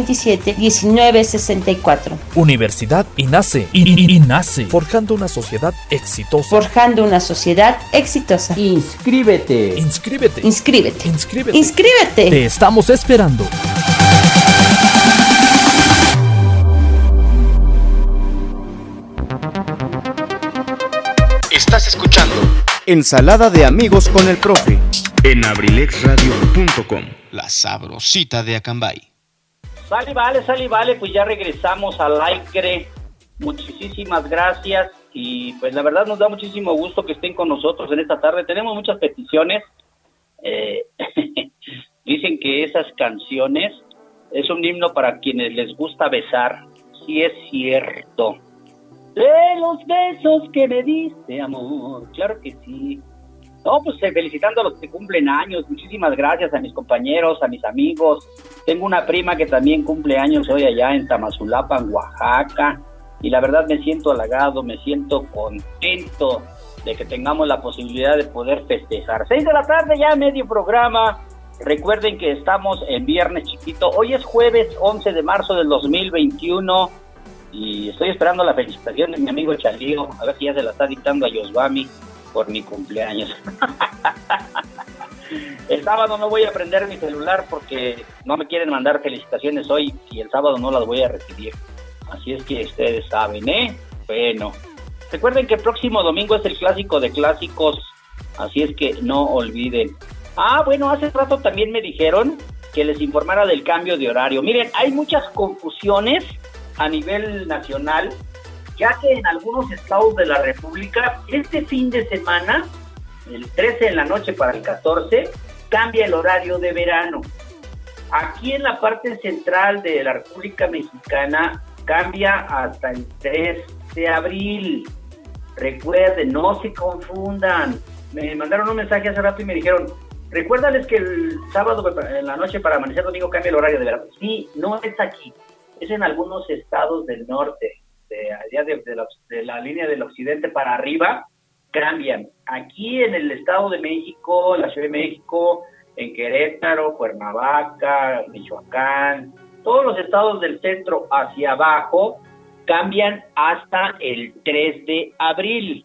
1964. Universidad INACE. INACE. Forjando una sociedad exitosa. Forjando una sociedad exitosa. Inscríbete. Inscríbete. Inscríbete. Inscríbete. Inscríbete. Te estamos esperando. Estás escuchando Ensalada de amigos con el profe en abrilexradio.com. La sabrosita de Acambay. Sale, vale, sale, vale, pues ya regresamos al aire. Muchísimas gracias y pues la verdad nos da muchísimo gusto que estén con nosotros en esta tarde. Tenemos muchas peticiones. Eh, [LAUGHS] dicen que esas canciones es un himno para quienes les gusta besar. Sí es cierto. De los besos que me diste, amor. Claro que sí. No, pues eh, felicitando a los que cumplen años. Muchísimas gracias a mis compañeros, a mis amigos. Tengo una prima que también cumple años hoy allá en Tamazulapa, en Oaxaca. Y la verdad me siento halagado, me siento contento de que tengamos la posibilidad de poder festejar. Seis de la tarde ya medio programa. Recuerden que estamos en Viernes Chiquito. Hoy es jueves 11 de marzo del 2021 y estoy esperando la felicitación de mi amigo Chalío, a ver si ya se la está dictando a Yosvami por mi cumpleaños. el sábado no voy a prender mi celular porque no me quieren mandar felicitaciones hoy y el sábado no las voy a recibir. Así es que ustedes saben, ¿eh? Bueno, recuerden que el próximo domingo es el clásico de clásicos, así es que no olviden. Ah, bueno, hace rato también me dijeron que les informara del cambio de horario. Miren, hay muchas confusiones a nivel nacional, ya que en algunos estados de la República, este fin de semana, el 13 en la noche para el 14, cambia el horario de verano. Aquí en la parte central de la República Mexicana cambia hasta el 3 de abril. Recuerden, no se confundan. Me mandaron un mensaje hace rato y me dijeron, recuérdales que el sábado en la noche para amanecer domingo cambia el horario de verano. Sí, no es aquí es en algunos estados del norte, de allá de, la, línea del occidente para arriba, cambian. Aquí en el Estado de México, la Ciudad de México, en Querétaro, Cuernavaca, Michoacán, todos los estados del centro hacia abajo cambian hasta el 3 de abril.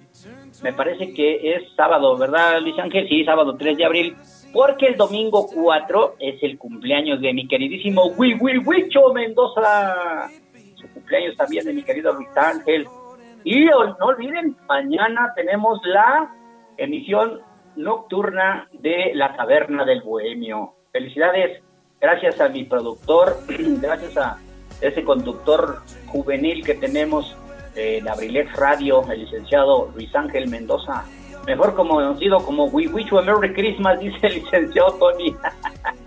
Me parece que es sábado, ¿verdad, Luis Ángel? Sí, sábado 3 de abril porque el domingo 4 es el cumpleaños de mi queridísimo Wicho Mendoza. Cumpleaños también de mi querido Luis Ángel. Y no olviden, mañana tenemos la emisión nocturna de La Taberna del Bohemio. Felicidades, gracias a mi productor, [CLEARS THROAT] gracias a ese conductor juvenil que tenemos en Abrilex Radio, el licenciado Luis Ángel Mendoza mejor conocido como We Wish You a Merry Christmas, [LAUGHS] dice el licenciado Tony.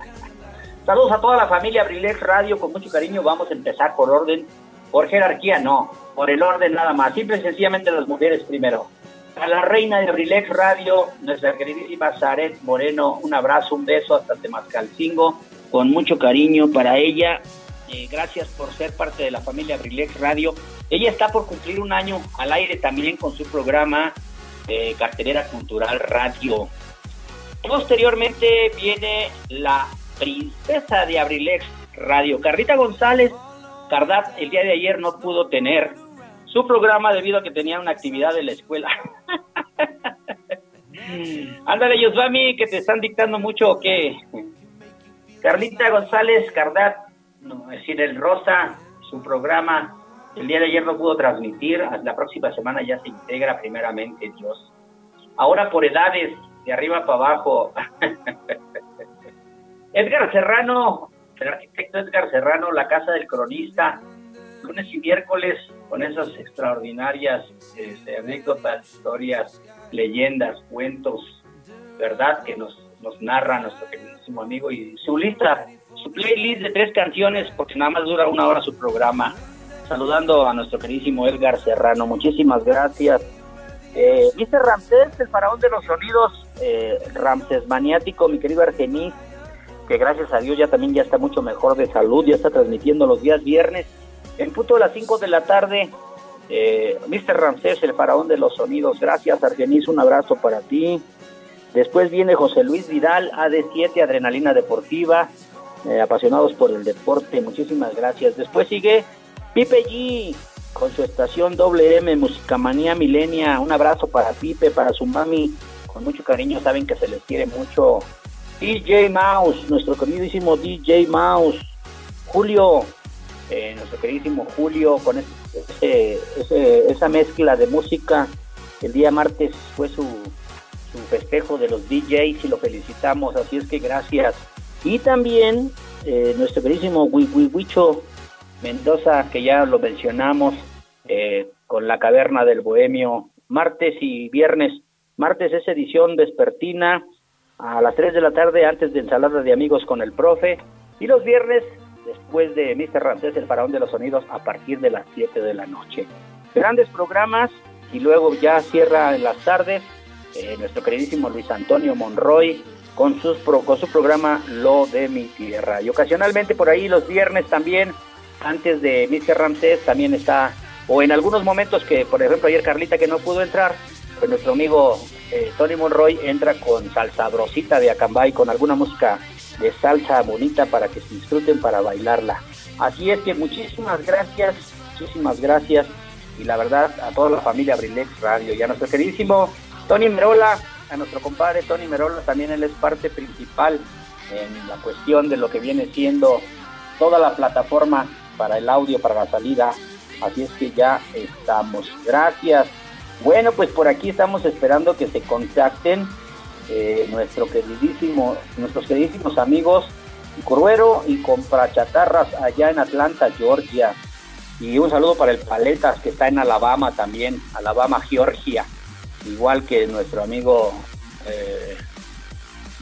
[LAUGHS] Saludos a toda la familia Abrilex Radio, con mucho cariño. Vamos a empezar por orden, por jerarquía, no, por el orden nada más. Simple y sencillamente las mujeres primero. A la reina de Abrilex Radio, nuestra queridísima Zaret Moreno, un abrazo, un beso hasta Temascalcingo, con mucho cariño para ella. Eh, gracias por ser parte de la familia Abrilex Radio. Ella está por cumplir un año al aire también con su programa de Cartelera Cultural Radio. Posteriormente viene la princesa de Abrilex Radio. Carlita González, Cardat, el día de ayer no pudo tener su programa debido a que tenía una actividad en la escuela. [LAUGHS] Ándale, Yosvami, que te están dictando mucho o qué. Carlita González, Cardat, no, es decir, el Rosa, su programa el día de ayer no pudo transmitir, la próxima semana ya se integra primeramente Dios. Ahora por edades, de arriba para abajo. [LAUGHS] Edgar Serrano, el arquitecto Edgar Serrano, la casa del cronista, lunes y miércoles con esas extraordinarias este, anécdotas, historias, leyendas, cuentos, ¿verdad? Que nos, nos narra nuestro queridísimo amigo y su lista, su playlist de tres canciones, porque nada más dura una hora su programa saludando a nuestro queridísimo Edgar Serrano. Muchísimas gracias. Eh, dice Ramsés, el faraón de los sonidos, eh, Ramsés maniático, mi querido Argenis, que gracias a Dios ya también ya está mucho mejor de salud, ya está transmitiendo los días viernes en punto de las 5 de la tarde. Eh, Mr. Ramsés, el faraón de los sonidos, gracias Argenis, un abrazo para ti. Después viene José Luis Vidal, AD7, Adrenalina Deportiva, eh, apasionados por el deporte, muchísimas gracias. Después sigue Pipe G con su estación WM Musicamanía Milenia. Un abrazo para Pipe, para su mami. Con mucho cariño, saben que se les quiere mucho. DJ Mouse, nuestro queridísimo DJ Mouse. Julio, eh, nuestro queridísimo Julio, con esa mezcla de música. El día martes fue su, festejo de los DJs y lo felicitamos, así es que gracias. Y también eh, nuestro queridísimo Wicho Mendoza, que ya lo mencionamos, eh, con la caverna del Bohemio, martes y viernes. Martes es edición vespertina a las 3 de la tarde antes de ensalada de amigos con el profe. Y los viernes, después de Mr. Ramsés, el faraón de los sonidos, a partir de las 7 de la noche. grandes programas y luego ya cierra en las tardes eh, nuestro queridísimo Luis Antonio Monroy con, sus con su programa Lo de mi tierra. Y ocasionalmente por ahí los viernes también, antes de Mr. Ramsés, también está, o en algunos momentos que, por ejemplo, ayer Carlita que no pudo entrar, pues nuestro amigo eh, Tony Monroy entra con salsa brosita de Acambay, con alguna música de salsa bonita para que se disfruten para bailarla. Así es que muchísimas gracias, muchísimas gracias y la verdad a toda la familia Abrilex Radio y a nuestro queridísimo Tony Merola, a nuestro compadre Tony Merola, también él es parte principal en la cuestión de lo que viene siendo toda la plataforma para el audio, para la salida. Así es que ya estamos. Gracias. Bueno, pues por aquí estamos esperando que se contacten eh, nuestro queridísimo, nuestros queridísimos amigos Coruero y Comprachatarras allá en Atlanta, Georgia. Y un saludo para el Paletas que está en Alabama también, Alabama, Georgia. Igual que nuestro amigo eh,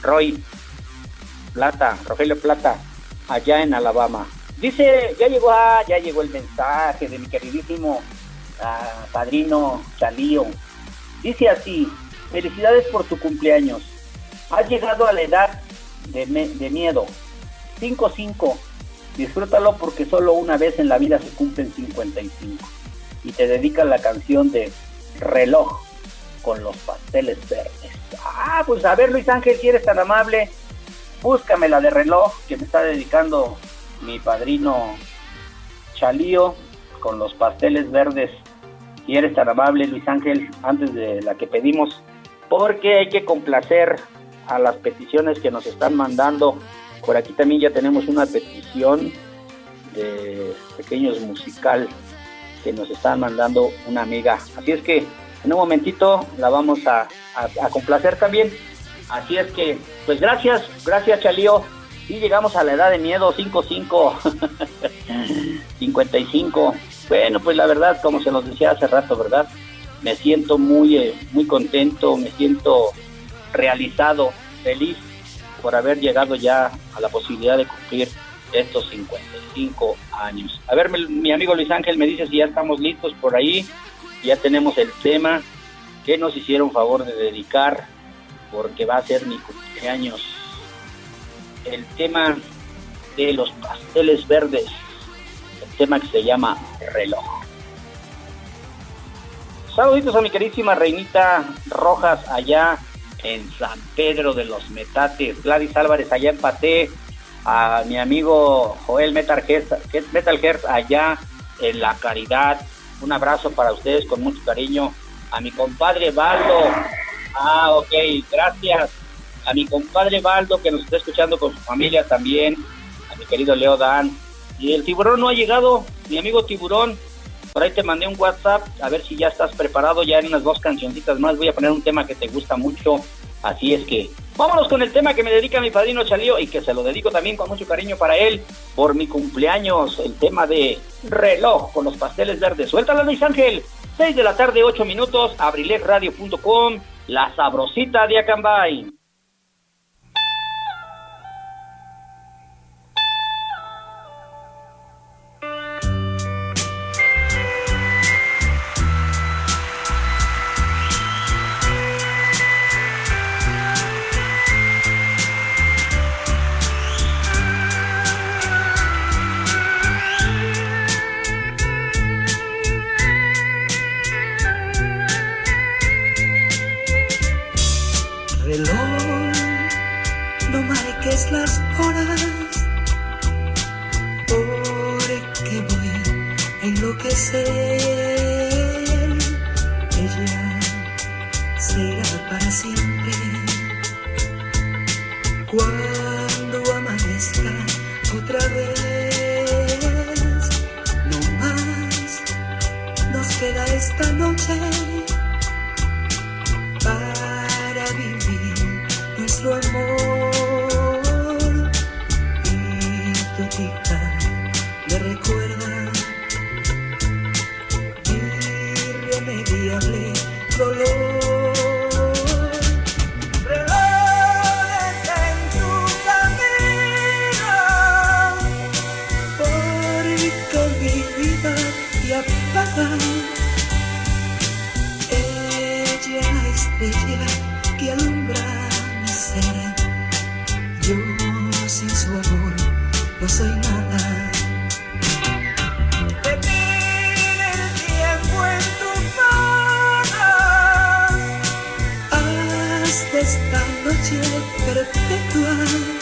Roy Plata, Rogelio Plata, allá en Alabama. Dice, ya llegó, ah, ya llegó el mensaje de mi queridísimo padrino Chalío. Dice así, felicidades por tu cumpleaños. Has llegado a la edad de, de miedo. 5-5. Disfrútalo porque solo una vez en la vida se cumplen 55. Y te dedica la canción de reloj con los pasteles verdes. Ah, pues a ver Luis Ángel, si eres tan amable, búscame la de reloj que me está dedicando mi padrino Chalío con los pasteles verdes. Si eres tan amable, Luis Ángel, antes de la que pedimos, porque hay que complacer a las peticiones que nos están mandando. Por aquí también ya tenemos una petición de pequeños musical que nos están mandando una amiga. Así es que en un momentito la vamos a, a, complacer también. Así es que, pues gracias, gracias Chalío. Y llegamos a la edad de miedo, 55, 55. [LAUGHS] Bueno, pues la verdad, como se nos decía hace rato, ¿verdad? Me siento muy, eh, muy contento, me siento realizado, feliz por haber llegado ya a la posibilidad de cumplir estos 55 años. A ver, mi amigo Luis Ángel me dice si ya estamos listos por ahí ya tenemos el tema que nos hicieron favor de dedicar porque va a ser mi cumpleaños. El tema de los pasteles verdes, tema que se llama reloj. Saluditos a mi queridísima reinita Rojas allá en San Pedro de los Metates, Gladys Álvarez allá en Paté, a mi amigo Joel Metal Metal allá en La Caridad, un abrazo para ustedes con mucho cariño. A mi compadre Baldo. Ah, ok, gracias. A mi compadre Baldo que nos está escuchando con su familia también. A mi querido Leo Dan. Y el tiburón no ha llegado. Mi amigo tiburón. Por ahí te mandé un WhatsApp. A ver si ya estás preparado. Ya en unas dos cancioncitas más. Voy a poner un tema que te gusta mucho. Así es que vámonos con el tema que me dedica mi padrino Chalío y que se lo dedico también con mucho cariño para él por mi cumpleaños, el tema de reloj con los pasteles verdes. Suéltala Luis Ángel, 6 de la tarde, 8 minutos, abrilesradio.com, la sabrosita de Acambay. Esta noche perpetua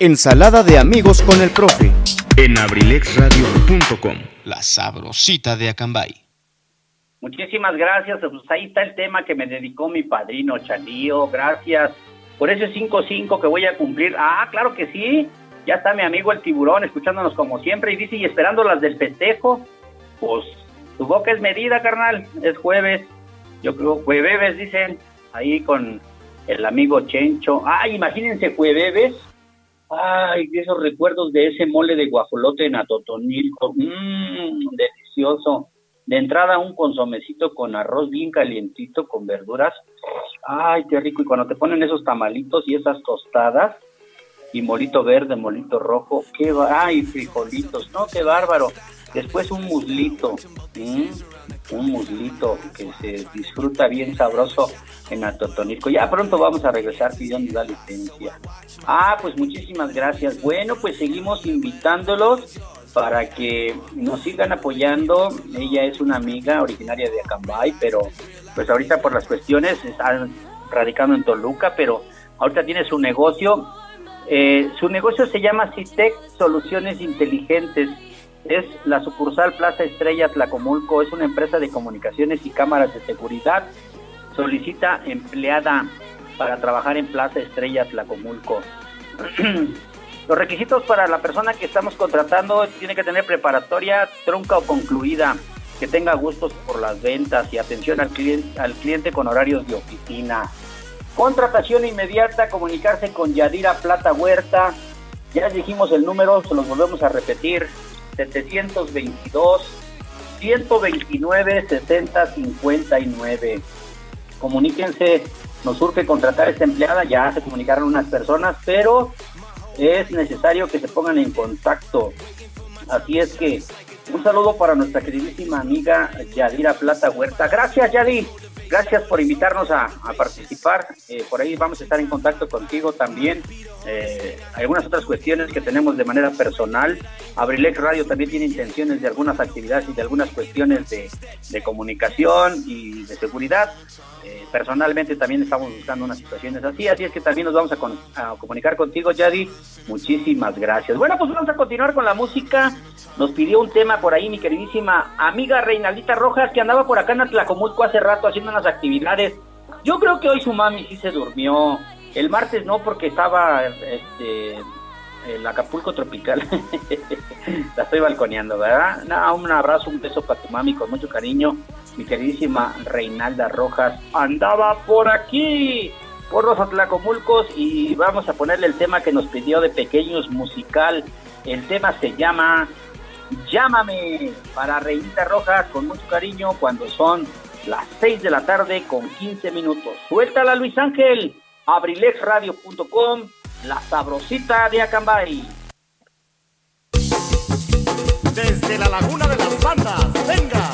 Ensalada de amigos con el profe. En abrilexradio.com. La sabrosita de Acambay. Muchísimas gracias. Pues ahí está el tema que me dedicó mi padrino Chalío. Gracias por ese 5-5 que voy a cumplir. Ah, claro que sí. Ya está mi amigo el tiburón escuchándonos como siempre y dice, y esperando las del festejo. Pues tu boca es medida, carnal. Es jueves. Yo creo jueves, dicen. Ahí con el amigo Chencho. Ah, imagínense jueves Ay, esos recuerdos de ese mole de guajolote en Atotonilco. Mmm, delicioso. De entrada un consomecito con arroz bien calientito, con verduras. Ay, qué rico. Y cuando te ponen esos tamalitos y esas tostadas, y molito verde, molito rojo, qué ay, frijolitos, no, qué bárbaro. Después un muslito, un muslito que se disfruta bien sabroso en Atotonilco. Ya pronto vamos a regresar pidiendo la licencia. Ah, pues muchísimas gracias. Bueno, pues seguimos invitándolos para que nos sigan apoyando. Ella es una amiga originaria de Acambay, pero pues ahorita por las cuestiones están radicando en Toluca, pero ahorita tiene su negocio. Eh, su negocio se llama Citec Soluciones Inteligentes. Es la sucursal Plaza Estrella Tlacomulco. Es una empresa de comunicaciones y cámaras de seguridad solicita empleada para trabajar en Plaza Estrella Tlacomulco. [CLEARS THROAT] Los requisitos para la persona que estamos contratando tiene que tener preparatoria trunca o concluida, que tenga gustos por las ventas y atención al cliente, al cliente con horarios de oficina. Contratación inmediata, comunicarse con Yadira Plata Huerta. Ya dijimos el número, se los volvemos a repetir. 722 129 60 59 comuníquense, nos urge contratar a esta empleada, ya se comunicaron unas personas, pero es necesario que se pongan en contacto. Así es que un saludo para nuestra queridísima amiga Yadira Plata Huerta. Gracias, Yadi. Gracias por invitarnos a, participar. Eh, por ahí vamos a estar en contacto contigo también. Eh, algunas otras cuestiones que tenemos de manera personal. Abrilex Radio también tiene intenciones de algunas actividades y de algunas cuestiones de, comunicación y de seguridad. Eh, personalmente también estamos buscando unas situaciones así, así es que también nos vamos a, comunicar contigo, Yadi. Muchísimas gracias. Bueno, pues vamos a continuar con la música. Nos pidió un tema por ahí mi queridísima amiga Reinaldita Rojas, que andaba por acá en Atlacomulco hace rato haciendo unas actividades. Yo creo que hoy su mami sí se durmió. El martes no, porque estaba este, el Acapulco tropical. [LAUGHS] la estoy balconeando, ¿verdad? un abrazo, un beso para tu mami con mucho cariño mi queridísima Reinalda Rojas, andaba por aquí, por los Atlacomulcos, y vamos a ponerle el tema que nos pidió de pequeños musical. El tema se llama Llámame para Reinita Rojas con mucho cariño cuando son las 6 de la tarde con 15 minutos. Suéltala Luis Ángel, abrilexradio.com, la sabrosita de Acambay. Desde la laguna de las bandas, venga.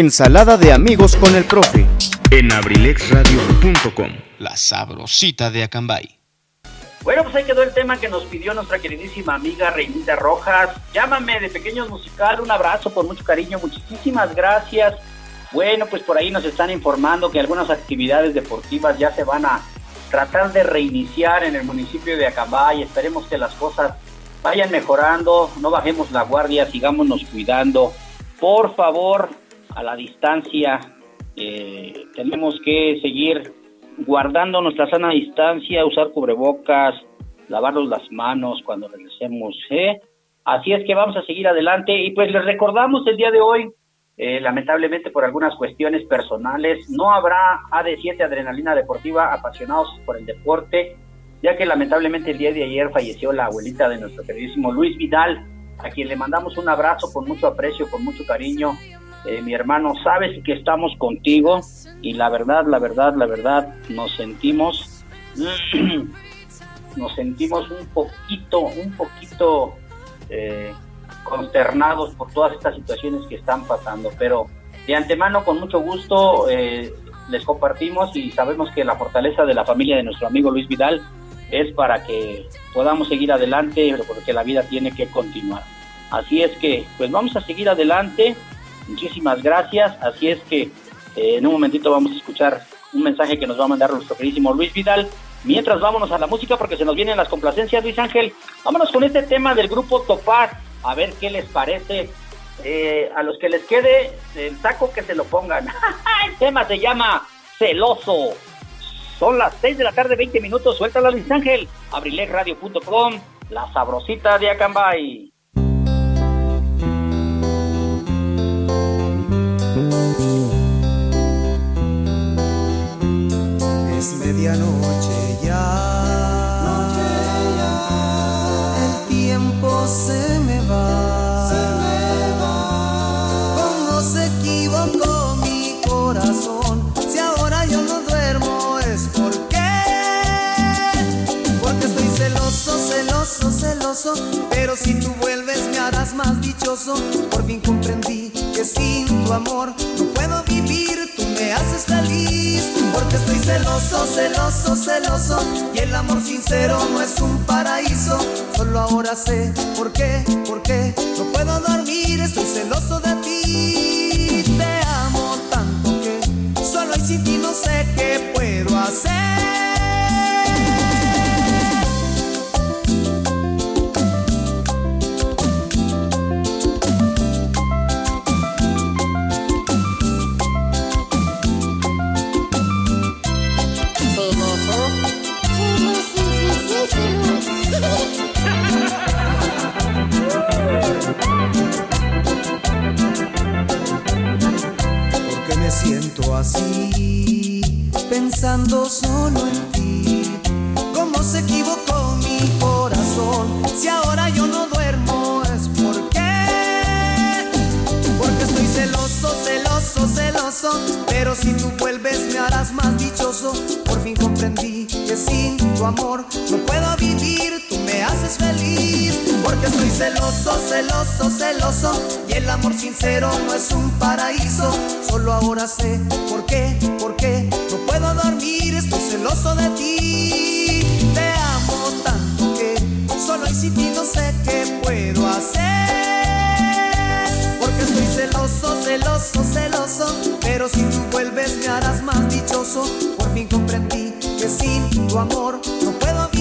Ensalada de amigos con el profe. En abrilexradio.com. La sabrosita de Acambay. Bueno, pues ahí quedó el tema que nos pidió nuestra queridísima amiga Reinita Rojas. Llámame de Pequeños Musical, un abrazo con mucho cariño, muchísimas gracias. Bueno, pues por ahí nos están informando que algunas actividades deportivas ya se van a tratar de reiniciar en el municipio de Acambay. Esperemos que las cosas vayan mejorando, no bajemos la guardia, sigámonos cuidando. Por favor, a la distancia. Eh, tenemos que seguir guardando nuestra sana distancia, usar cubrebocas, lavarnos las manos cuando regresemos. ¿eh? Así es que vamos a seguir adelante y pues les recordamos el día de hoy, eh, lamentablemente por algunas cuestiones personales, no habrá AD7 Adrenalina Deportiva apasionados por el deporte, ya que lamentablemente el día de ayer falleció la abuelita de nuestro queridísimo Luis Vidal, a quien le mandamos un abrazo con mucho aprecio, con mucho cariño eh, mi hermano, sabes que estamos contigo y la verdad, la verdad, la verdad, nos sentimos, [CLEARS THROAT] nos sentimos un poquito, un poquito eh, consternados por todas estas situaciones que están pasando, pero de antemano, con mucho gusto, eh, les compartimos y sabemos que la fortaleza de la familia de nuestro amigo Luis Vidal es para que podamos seguir adelante, porque la vida tiene que continuar. Así es que, pues vamos a seguir adelante Muchísimas gracias. Así es que eh, en un momentito vamos a escuchar un mensaje que nos va a mandar nuestro queridísimo Luis Vidal. Mientras vámonos a la música porque se nos vienen las complacencias, Luis Ángel. Vámonos con este tema del grupo Topaz, a ver qué les parece. eh, a los que les quede el saco que se lo pongan. [LAUGHS] el tema se llama Celoso. Son las 6 de la tarde, 20 minutos. Suéltala, Luis Ángel. Abrilexradio.com, la sabrosita de Acambay. Es medianoche ya. El tiempo se me va. Se me va. ¿Cómo se equivocó mi corazón? Si ahora yo no duermo es porque. Porque estoy celoso, celoso, celoso. Pero si tú vuelves me harás más dichoso. Por fin comprendí que sin tu amor no puedo vivir. Me haces feliz. Porque estoy celoso, celoso, celoso. Y el amor sincero no es un paraíso. Solo ahora sé por qué, por qué. No puedo dormir, estoy celoso de ti. Te amo tanto que solo y sin ti no sé qué puedo hacer. Siento así, pensando solo en ti. ¿Cómo se equivocó mi corazón? Si ahora yo no duermo es porque, porque estoy celoso, celoso, celoso. Pero si tú vuelves me harás más dichoso. Por fin comprendí que sin tu amor no puedo haces feliz. Porque estoy celoso, celoso, celoso. Y el amor sincero no es un paraíso. Solo ahora sé por qué, por qué no puedo dormir. Estoy celoso de ti. Te amo tanto que solo y sin ti no sé qué puedo hacer. Porque estoy celoso, celoso, celoso. Pero si tú vuelves me harás más dichoso. Por fin comprendí que sin tu amor no puedo vivir.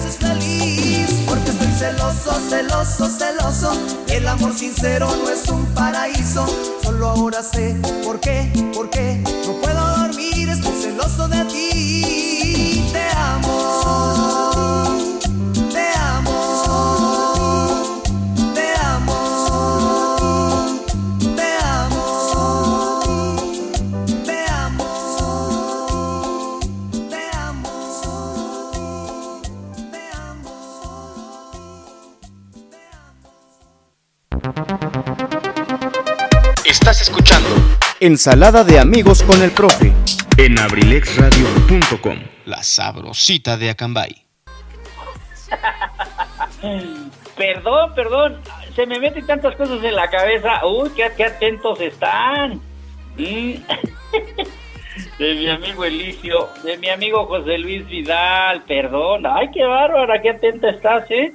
Haces feliz. Porque estoy celoso, celoso, celoso. El amor sincero no es un paraíso. Solo ahora sé por qué, por qué no puedo Ensalada de amigos con el profe en abrilexradio.com. La sabrosita de Acambay. [LAUGHS] Perdón, perdón. Se me meten tantas cosas en la cabeza. Uy, qué, qué atentos están. Mm. [LAUGHS] De mi amigo Elicio, de mi amigo José Luis Vidal, perdón. Ay, qué bárbara, qué atenta estás, ¿eh?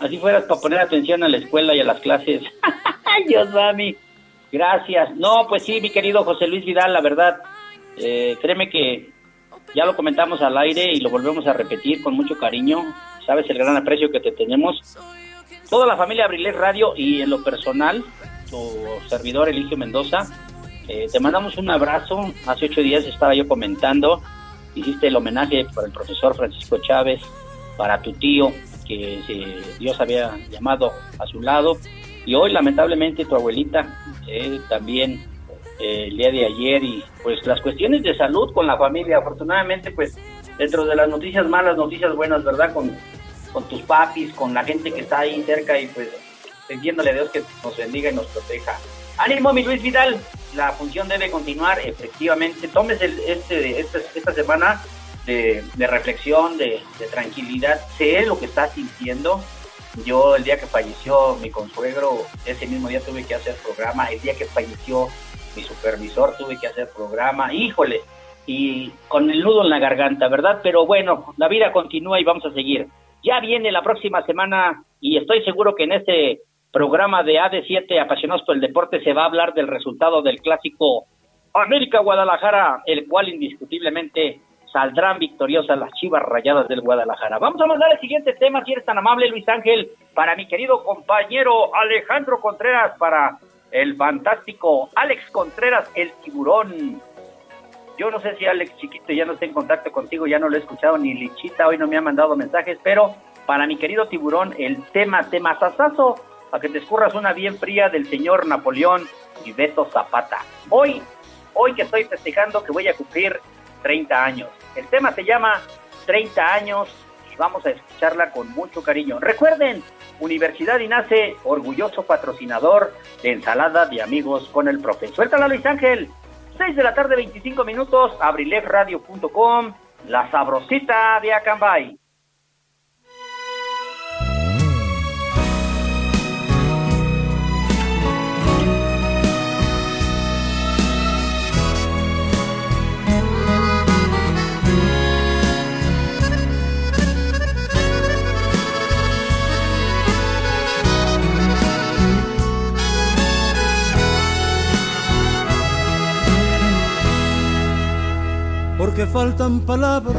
Así fueras para poner atención a la escuela y a las clases. [LAUGHS] Ay, Dios mami. Gracias. No, pues sí, mi querido José Luis Vidal, la verdad, eh, créeme que ya lo comentamos al aire y lo volvemos a repetir con mucho cariño. Sabes el gran aprecio que te tenemos. Toda la familia Abrilex Radio y en lo personal, tu servidor Eligio Mendoza, eh, te mandamos un abrazo. Hace ocho días estaba yo comentando, hiciste el homenaje para el profesor Francisco Chávez, para tu tío, que eh, Dios había llamado a su lado. Y hoy, lamentablemente, tu abuelita eh, también eh, el día de ayer y pues las cuestiones de salud con la familia. Afortunadamente, pues dentro de las noticias malas, noticias buenas, ¿verdad? Con, con tus papis, con la gente que está ahí cerca y pues pidiéndole a Dios que nos bendiga y nos proteja. Ánimo, mi Luis Vidal. La función debe continuar, efectivamente. Tomes el, este, este, esta semana de, de reflexión, de, de, tranquilidad. Sé lo que estás sintiendo. Yo el día que falleció mi consuegro, ese mismo día tuve que hacer programa. El día que falleció mi supervisor, tuve que hacer programa. Híjole, y con el nudo en la garganta, ¿verdad? Pero bueno, la vida continúa y vamos a seguir. Ya viene la próxima semana y estoy seguro que en este programa de AD7 Apasionados por el Deporte se va a hablar del resultado del clásico América Guadalajara, el cual indiscutiblemente saldrán victoriosas las Chivas Rayadas del Guadalajara. Vamos a mandar el siguiente tema, si eres tan amable, Luis Ángel, para mi querido compañero Alejandro Contreras, para el fantástico Alex Contreras, el tiburón. Yo no sé si Alex Chiquito ya no está en contacto contigo, ya no lo he escuchado, ni Lichita hoy no me ha mandado mensajes, pero para mi querido tiburón, el tema, tema sasazo, para que te escurras una bien fría del señor Napoleón y Beto Zapata. Hoy, hoy que estoy festejando que voy a cumplir 30 años. El tema se llama 30 años y vamos a escucharla con mucho cariño. Recuerden, Universidad INACE, orgulloso patrocinador de ensalada de amigos con el profe. Suéltala Luis Ángel. 6 de la tarde, 25 minutos, abrilefradio.com, la sabrosita de Acambay. Porque faltan palabras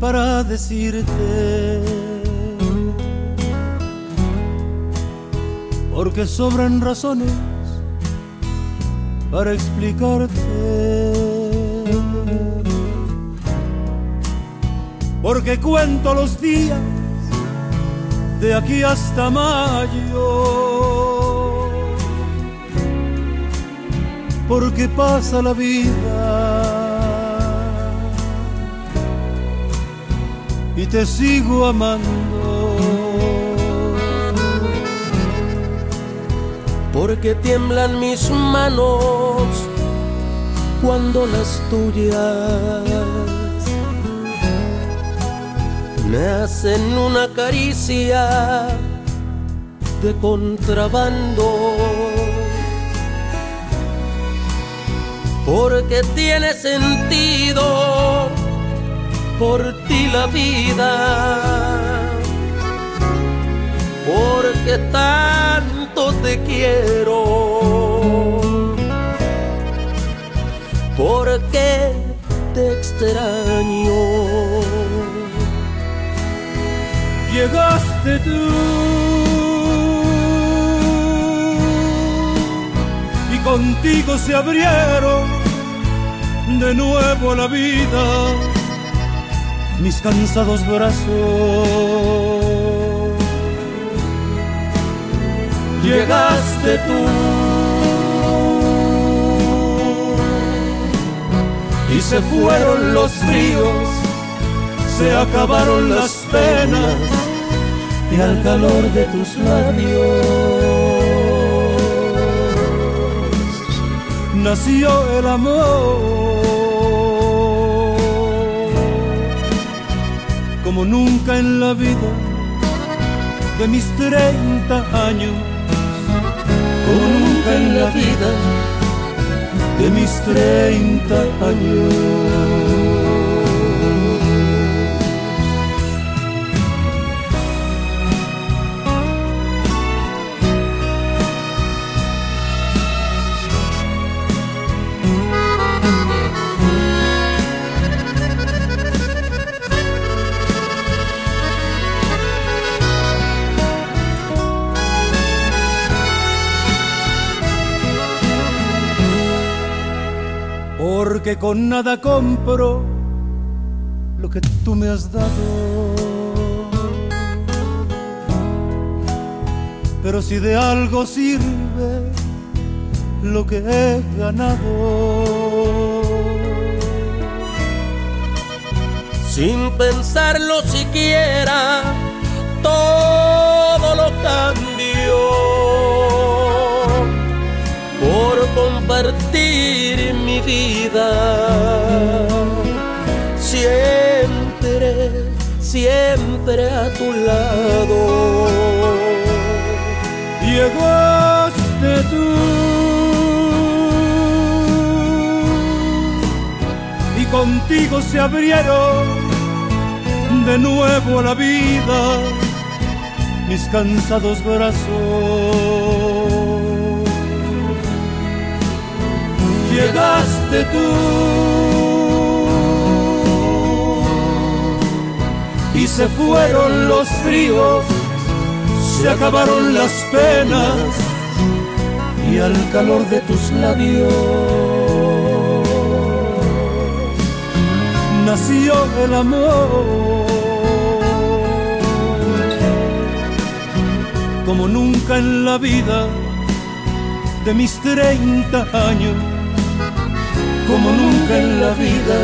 para decirte, porque sobran razones para explicarte, porque cuento los días de aquí hasta mayo. Porque pasa la vida y te sigo amando. Porque tiemblan mis manos cuando las tuyas me hacen una caricia de contrabando porque tiene sentido por ti la vida, porque tanto te quiero, porque te extraño. Llegaste tú. Y contigo se abrieron de nuevo la vida mis cansados brazos. Llegaste tú y se fueron los fríos, se acabaron las penas y al calor de tus labios nació el amor. Como nunca en la vida de mis treinta años, como nunca en la vida de mis treinta años. Porque con nada compro lo que tú me has dado. Pero si de algo sirve lo que he ganado. Sin pensarlo siquiera, todo lo cambio vida. Siempre, siempre a tu lado. Llegaste tú y contigo se abrieron de nuevo a la vida mis cansados brazos. llegaste y se fueron los fríos, se acabaron las penas y al calor de tus labios nació el amor. Como nunca en la vida de mis 30 años como nunca en la vida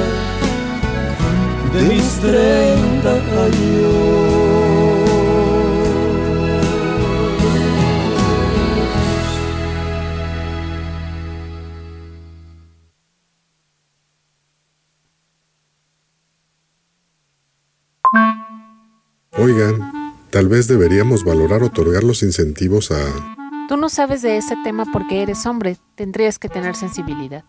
de mis treinta años. Oigan, tal vez deberíamos valorar otorgar los incentivos a... Tú no sabes de ese tema porque eres hombre, tendrías que tener sensibilidad.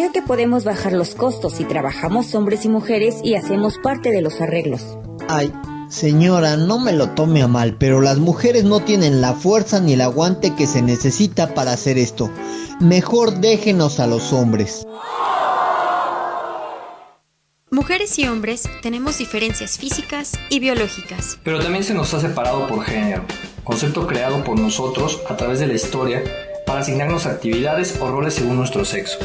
Creo que podemos bajar los costos si trabajamos hombres y mujeres y hacemos parte de los arreglos. Ay, señora, no me lo tome a mal, pero las mujeres no tienen la fuerza ni el aguante que se necesita para hacer esto. Mejor déjenos a los hombres. Mujeres y hombres tenemos diferencias físicas y biológicas. Pero también se nos ha separado por género, concepto creado por nosotros a través de la historia para asignarnos actividades o roles según nuestro sexo.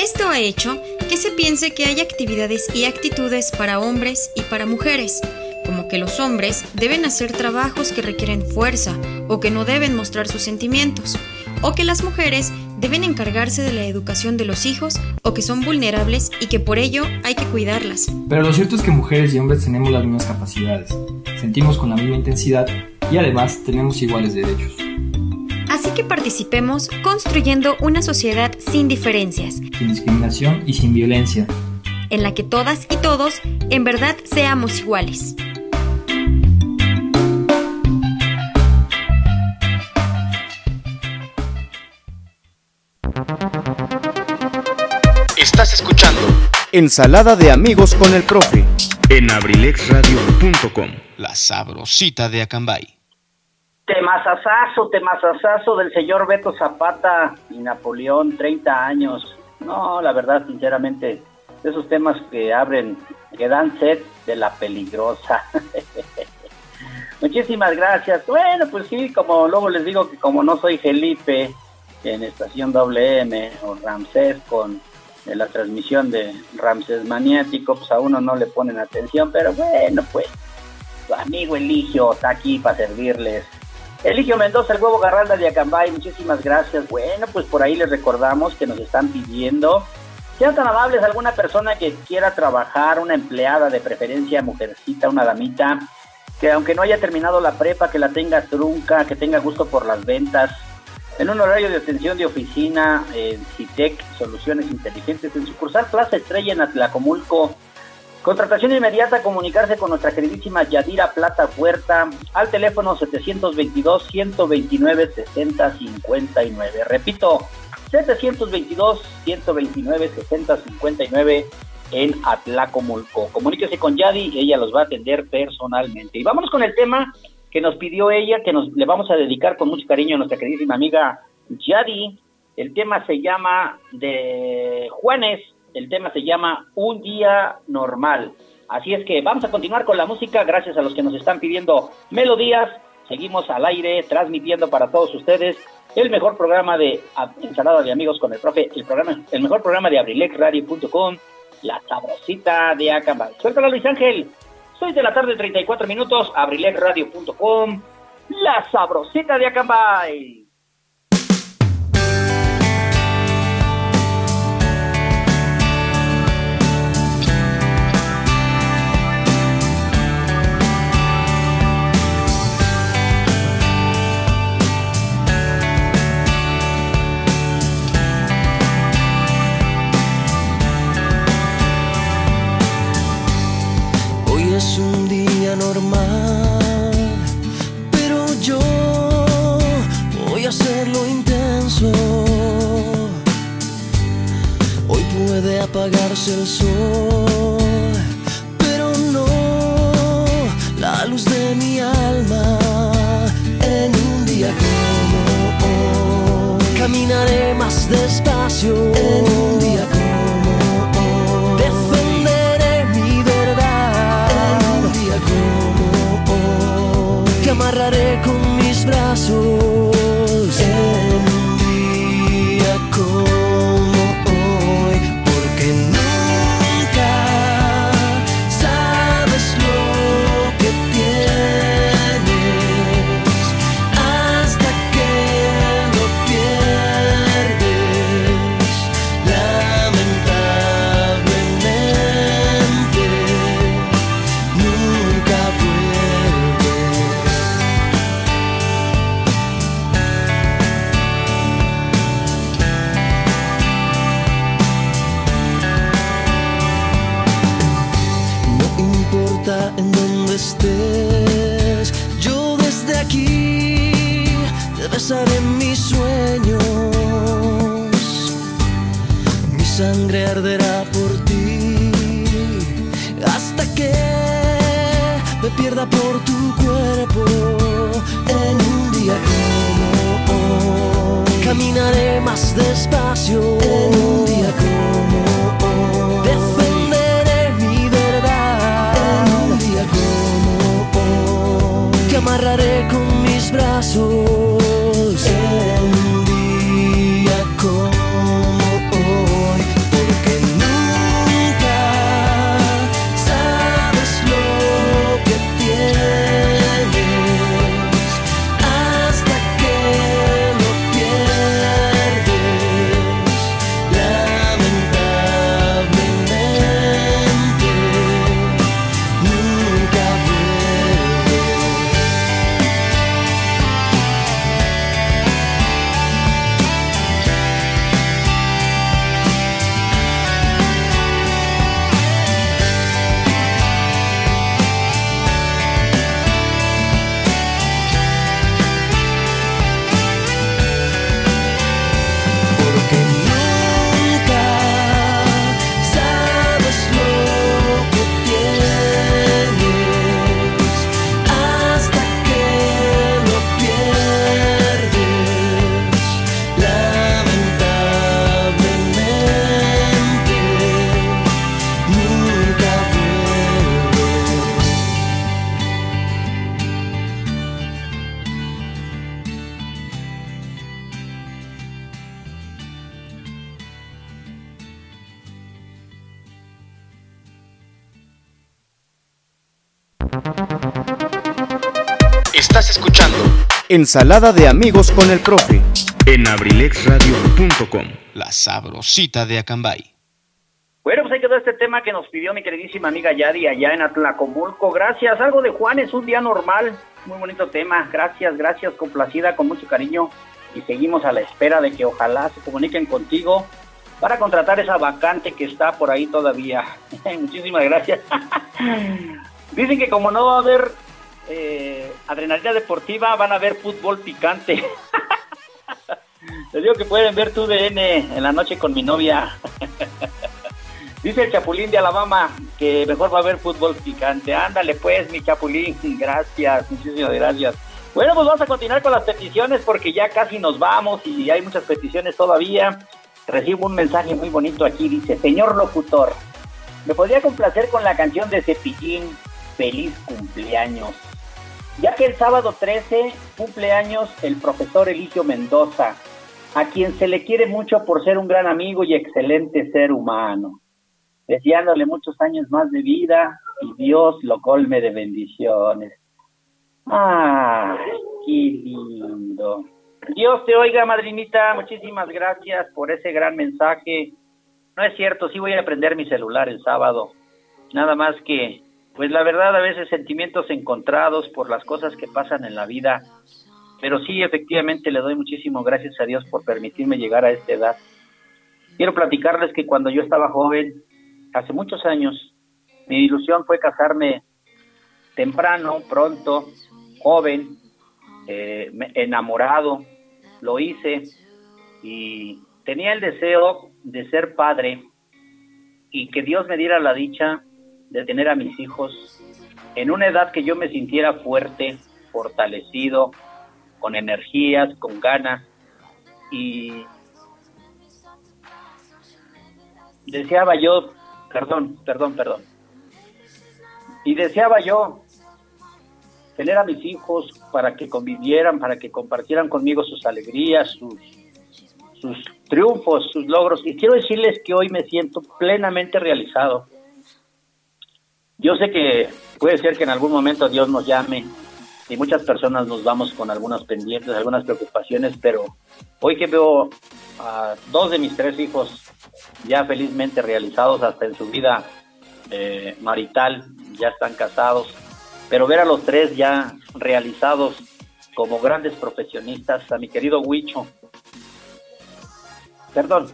Esto ha hecho que se piense que hay actividades y actitudes para hombres y para mujeres, como que los hombres deben hacer trabajos que requieren fuerza o que no deben mostrar sus sentimientos, o que las mujeres deben encargarse de la educación de los hijos o que son vulnerables y que por ello hay que cuidarlas. Pero lo cierto es que mujeres y hombres tenemos las mismas capacidades, sentimos con la misma intensidad y además tenemos iguales derechos. Así que participemos construyendo una sociedad sin diferencias, sin discriminación y sin violencia, en la que todas y todos en verdad seamos iguales. Estás escuchando Ensalada de amigos con el profe en abrilexradio.com. La sabrosita de Acambay. Temazazazo, temazazazo del señor Beto Zapata y Napoleón, 30 años. No, la verdad, sinceramente, de esos temas que abren, que dan sed de la peligrosa. [LAUGHS] Muchísimas gracias. Bueno, pues sí, como luego les digo que como no soy Felipe en Estación WM o Ramsés con la transmisión de Ramsés Maniático, pues a uno no le ponen atención, pero bueno, pues su amigo Eligio está aquí para servirles. Eligio Mendoza, el huevo Garralda de Acambay, muchísimas gracias. Bueno, pues por ahí les recordamos que nos están pidiendo, sean tan amables, alguna persona que quiera trabajar, una empleada de preferencia, mujercita, una damita, que aunque no haya terminado la prepa, que la tenga trunca, que tenga gusto por las ventas, en un horario de atención de oficina en CITEC, Soluciones Inteligentes, en sucursal Plaza Estrella en Atlacomulco, Contratación inmediata, comunicarse con nuestra queridísima Yadira Plata Huerta al teléfono 722-129-6059. Repito, 722-129-6059 en Atlacomulco. Comuníquese con Yadi y ella los va a atender personalmente. Y vámonos con el tema que nos pidió ella, que nos le vamos a dedicar con mucho cariño a nuestra queridísima amiga Yadi. El tema se llama de Juanes el tema se llama Un día normal. Así es que vamos a continuar con la música, gracias a los que nos están pidiendo melodías. Seguimos al aire transmitiendo para todos ustedes el mejor programa de Ensalada de Amigos con el Profe, el programa, el mejor programa de abrilexradio.com, La Sabrosita de Acambay. Suéltala Luis Ángel, soy de la tarde 34 minutos, abrilexradio.com, La Sabrosita de Acambay. Apagarse el sol, pero no la luz de mi alma. En un día como hoy, caminaré más despacio. Ensalada de amigos con el profe en abrilexradio.com. La sabrosita de Acambay. Bueno, pues ahí quedó este tema que nos pidió mi queridísima amiga Yadi allá en Atlacomulco. Gracias. Algo de Juan es un día normal. Muy bonito tema. Gracias, gracias. Complacida, con mucho cariño. Y seguimos a la espera de que ojalá se comuniquen contigo para contratar esa vacante que está por ahí todavía. [LAUGHS] Muchísimas gracias. [LAUGHS] Dicen que como no va a haber adrenalina deportiva, van a ver fútbol picante. [LAUGHS] Les digo que pueden ver tu DN en la noche con mi novia. [LAUGHS] Dice el Chapulín de Alabama que mejor va a haber fútbol picante. Ándale pues, mi Chapulín. [LAUGHS] Gracias, muchísimas gracias. Bueno, pues vamos a continuar con las peticiones porque ya casi nos vamos y hay muchas peticiones todavía. Recibo un mensaje muy bonito aquí, dice, señor locutor, ¿me podría complacer con la canción de Cepillín, Feliz cumpleaños? Ya que el sábado 13 cumpleaños el profesor Eligio Mendoza, a quien se le quiere mucho por ser un gran amigo y excelente ser humano deseándole muchos años más de vida y Dios lo colme de bendiciones. ¡Ay, qué lindo! Dios te oiga, madrinita, muchísimas gracias por ese gran mensaje. No es cierto, sí voy a prender mi celular el sábado. Nada más que, pues la verdad, a veces sentimientos encontrados por las cosas que pasan en la vida. Pero sí, efectivamente, le doy muchísimas gracias a Dios por permitirme llegar a esta edad. Quiero platicarles que cuando yo estaba joven, hace muchos años, mi ilusión fue casarme temprano, pronto, joven, eh, enamorado, lo hice y tenía el deseo de ser padre y que Dios me diera la dicha de tener a mis hijos en una edad que yo me sintiera fuerte, fortalecido, con energías, con ganas y deseaba yo perdón, perdón, perdón. Y deseaba yo tener a mis hijos para que convivieran, para que compartieran conmigo sus alegrías, sus, sus triunfos, sus logros. Y quiero decirles que hoy me siento plenamente realizado. Yo sé que puede ser que en algún momento Dios nos llame y muchas personas nos vamos con algunos pendientes, algunas preocupaciones, pero hoy que veo a dos de mis tres hijos ya felizmente realizados hasta en su vida eh, marital, ya están casados, pero ver a los tres ya realizados como grandes profesionistas, a mi querido Huicho, perdón,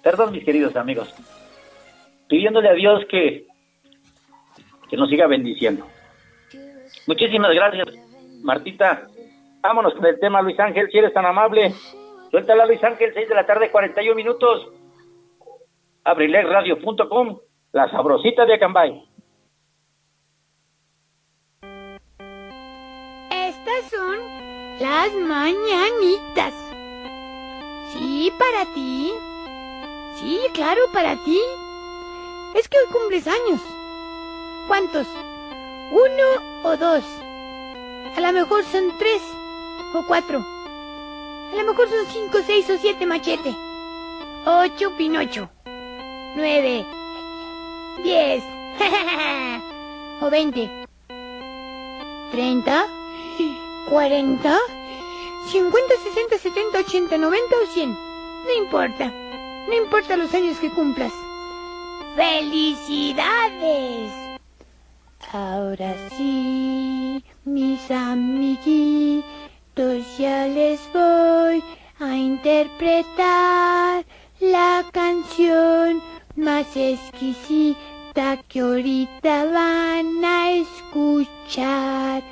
perdón mis queridos amigos, pidiéndole a Dios que, que nos siga bendiciendo. Muchísimas gracias, Martita. Vámonos con el tema, Luis Ángel, si eres tan amable. Suéltala, Luis Ángel, 6 de la tarde, 41 minutos. Abrilexradio.com, la sabrosita de Acambay. Estas son las mañanitas. Sí, para ti. Sí, claro, para ti. Es que hoy cumples años. ¿Cuántos? ¿Uno o dos? A lo mejor son tres o cuatro. A lo mejor son cinco, seis o siete machete. Ocho pinocho. Nueve. Diez. [LAUGHS] o veinte. Treinta. Cuarenta. Cincuenta, sesenta, setenta, ochenta, noventa o cien. No importa. No importa los años que cumplas. ¡Felicidades! Ahora sí, mis amiguitos, ya les voy a interpretar la canción más exquisita que ahorita van a escuchar.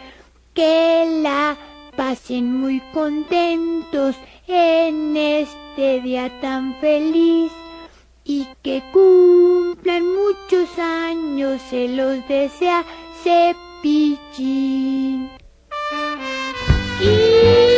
Que la pasen muy contentos en este día tan feliz y que cumplan muchos años, se los desea Cepillín. ¿cómo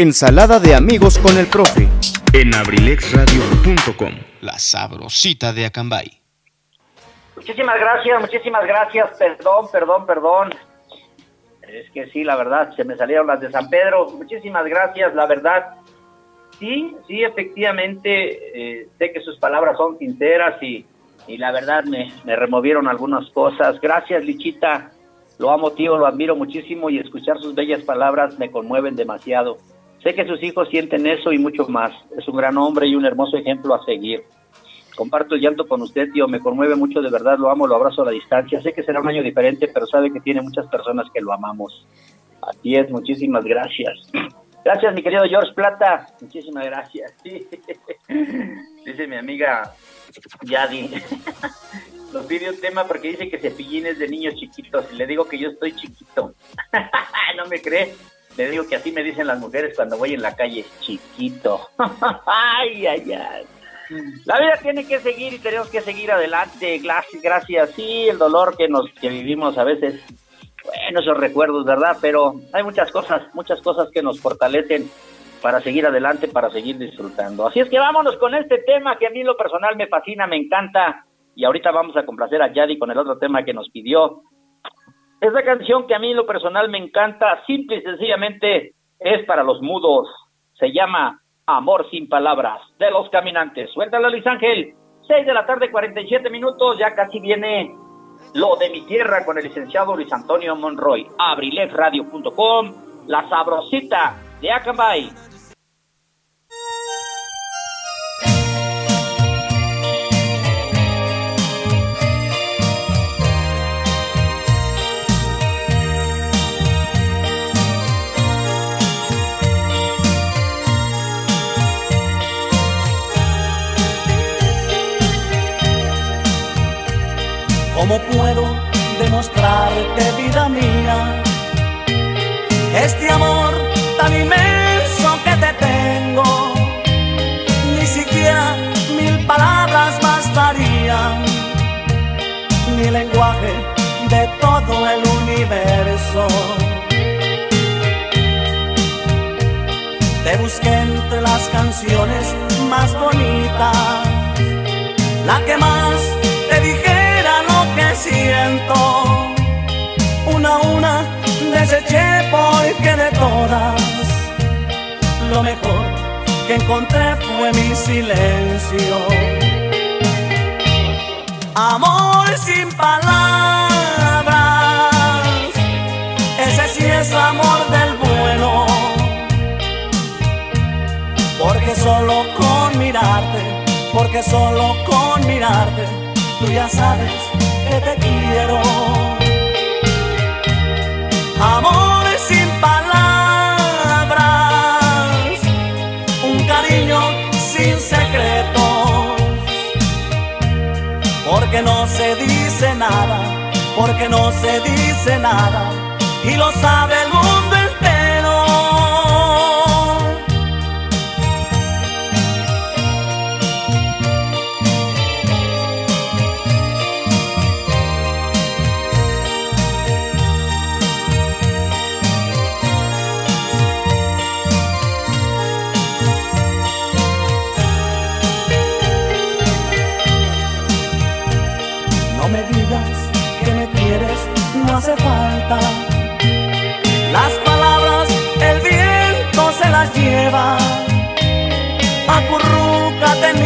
Ensalada de amigos con el profe en abrilexradio.com. La sabrosita de Acambay. Muchísimas gracias, muchísimas gracias. Perdón, perdón, perdón. Es que sí, la verdad, se me salieron las de San Pedro. Muchísimas gracias, la verdad. Sí, sí, efectivamente, eh, sé que sus palabras son sinceras y, y la verdad me, me removieron algunas cosas. Gracias, Lichita. Lo amo, tío, lo admiro muchísimo y escuchar sus bellas palabras me conmueven demasiado. Sé que sus hijos sienten eso y mucho más. Es un gran hombre y un hermoso ejemplo a seguir. Comparto el llanto con usted, tío, me conmueve mucho, de verdad, lo amo, lo abrazo a la distancia. Sé que será un año diferente, pero sabe que tiene muchas personas que lo amamos. Así es, muchísimas gracias. [CLEARS THROAT] Gracias, mi querido George Plata. Muchísimas gracias. [LAUGHS] Dice mi amiga Yadi. [LAUGHS] Nos pide un tema porque dice que Cepillín es de niños chiquitos y le digo que yo estoy chiquito. [LAUGHS] no me cree. Le digo que así me dicen las mujeres cuando voy en la calle, chiquito. [LAUGHS] ay, ay, ay. La vida tiene que seguir y tenemos que seguir adelante. Gracias, gracias. Sí, el dolor que nos que vivimos a veces, bueno, esos recuerdos, ¿verdad? Pero hay muchas cosas, muchas cosas que nos fortalecen para seguir adelante, para seguir disfrutando. Así es que vámonos con este tema que a mí lo personal me fascina, me encanta. Y ahorita vamos a complacer a Yadi con el otro tema que nos pidió. Esa canción que a mí en lo personal me encanta, simple y sencillamente es para los mudos. Se llama Amor sin palabras de los caminantes. Suéltalo, Luis Ángel. 6 de la tarde, 47 minutos. Ya casi viene lo de mi tierra con el licenciado Luis Antonio Monroy. Abrilefradio.com. La sabrosita de Acambay. ¿Cómo puedo demostrarte, vida mía, este amor tan inmenso que te tengo? Ni siquiera mil palabras bastarían, ni lenguaje de todo el universo. Te busqué entre las canciones más bonitas, la que más siento. Una a una deseché porque de todas lo mejor que encontré fue mi silencio. Amor sin palabras, ese sí es amor del bueno. Porque solo con mirarte, porque solo con mirarte, tú ya sabes te quiero. Amor sin palabras, un cariño sin secretos, porque no se dice nada, porque no se dice nada, y lo sabe el mundo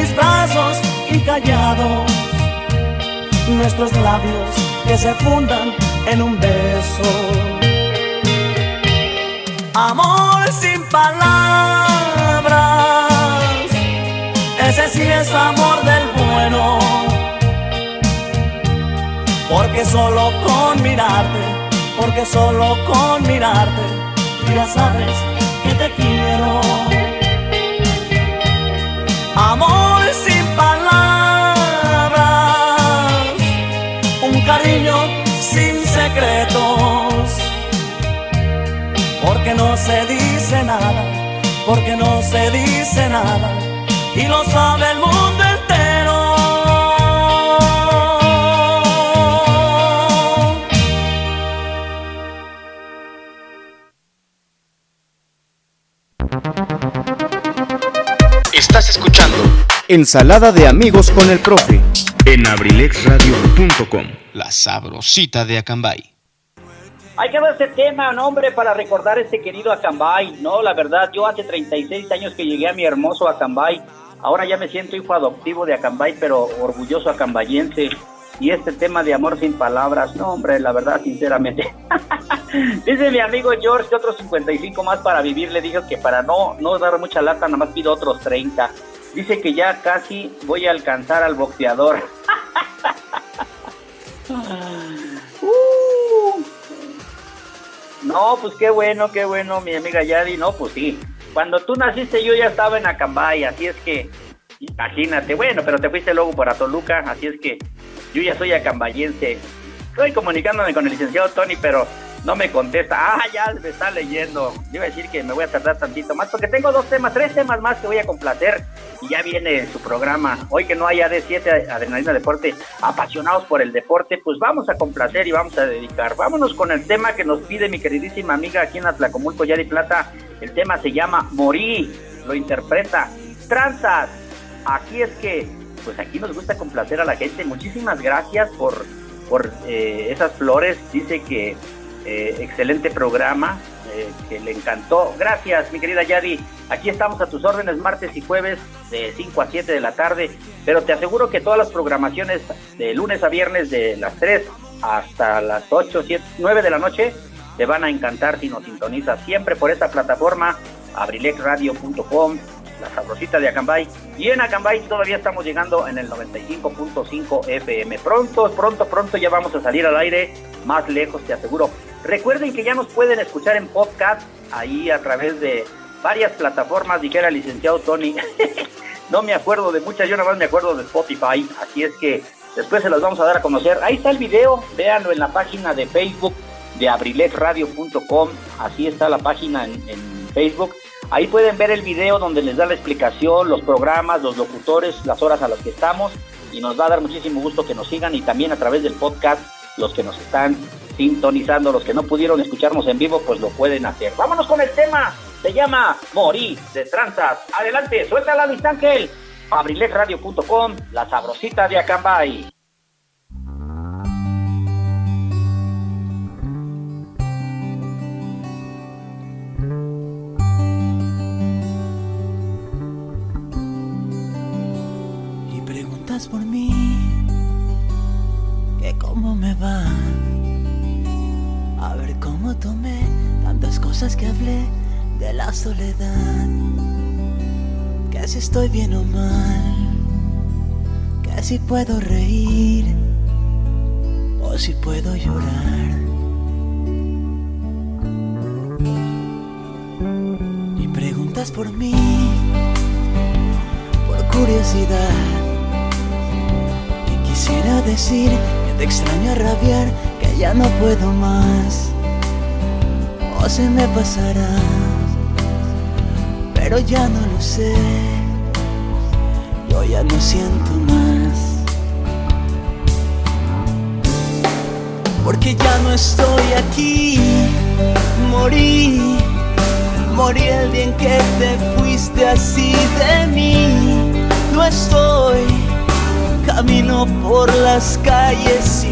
mis brazos y callados. Nuestros labios que se fundan en un beso. Amor sin palabras, ese sí es amor del bueno porque solo con mirarte, porque solo con mirarte, ya sabes que te quiero. Amor cariño sin secretos, porque no se dice nada, porque no se dice nada, y lo sabe el mundo entero. Estás escuchando Ensalada de amigos con el profe en abrilexradio.com. La sabrosita de Acambay. Hay que ver ese tema, nombre, para recordar a este querido Acambay. No, la verdad, yo hace 36 años que llegué a mi hermoso Acambay. Ahora ya me siento hijo adoptivo de Acambay, pero orgulloso acambayense. Y este tema de amor sin palabras, no, hombre, la verdad, sinceramente. [LAUGHS] Dice mi amigo George que otros 55 más para vivir. Le dijo que para no, no dar mucha lata, nada más pido otros 30. Dice que ya casi voy a alcanzar al boxeador. Uh. No, pues qué bueno, qué bueno, mi amiga Yadi. No, pues sí. Cuando tú naciste yo ya estaba en Acambay, así es que imagínate. Bueno, pero te fuiste luego para Toluca, así es que yo ya soy acambayense. Estoy comunicándome con el licenciado Tony, pero no me contesta. Ah, ya me está leyendo. Yo iba a decir que me voy a tardar tantito más porque tengo dos temas, tres temas más que voy a complacer y ya viene su programa. Hoy que no haya de 7 Adrenalina Deporte, apasionados por el deporte, pues vamos a complacer y vamos a dedicar. Vámonos con el tema que nos pide mi queridísima amiga aquí en Atlacomulco, Yari Plata. El tema se llama Morí, lo interpreta Tranzas. Aquí es que, pues aquí nos gusta complacer a la gente. Muchísimas gracias por, por eh, esas flores. Dice que eh, excelente programa, eh, que le encantó. Gracias, mi querida Yadi. Aquí estamos a tus órdenes martes y jueves de 5 a 7 de la tarde, pero te aseguro que todas las programaciones de lunes a viernes de las 3 hasta las 8, 7, 9 de la noche te van a encantar si nos sintonizas siempre por esta plataforma, abrilexradio.com, la sabrosita de Acambay. Y en Acambay todavía estamos llegando en el 95.5 FM. Pronto, pronto, pronto ya vamos a salir al aire, más lejos te aseguro. Recuerden que ya nos pueden escuchar en podcast, ahí a través de varias plataformas, dijera el licenciado Tony. [LAUGHS] no me acuerdo de muchas, yo nada más me acuerdo de Spotify, así es que después se los vamos a dar a conocer. Ahí está el video, véanlo en la página de Facebook de abrilexradio.com, así está la página en, en Facebook. Ahí pueden ver el video donde les da la explicación, los programas, los locutores, las horas a las que estamos y nos va a dar muchísimo gusto que nos sigan y también a través del podcast los que nos están sintonizando, los que no pudieron escucharnos en vivo, pues lo pueden hacer. Vámonos con el tema, se llama Morí de Tranzas. Adelante, suéltala Luis Ángel. abrilexradio.com, la sabrosita de Acambay. Y preguntas por mí, que cómo me va. A ver cómo tomé tantas cosas que hablé de la soledad. Que si estoy bien o mal, que si puedo reír o si puedo llorar. Y preguntas por mí, por curiosidad. Y quisiera decir que te extraño a rabiar, ya no puedo más. O se me pasará, pero ya no lo sé. Yo ya no siento más. Porque ya no estoy aquí, morí, morí el día en que te fuiste así de mí. No estoy, camino por las calles sin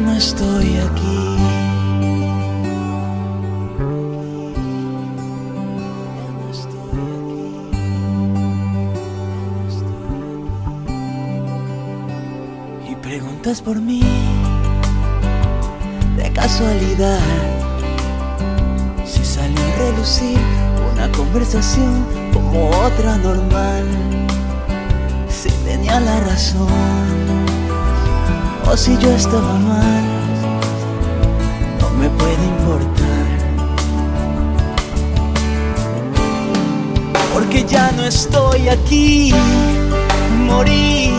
Estoy aquí. Y preguntas por mí de casualidad si salió a relucir una conversación como otra normal si tenía la razón o si yo estaba mal, no me puede importar. Porque ya no estoy aquí, morí,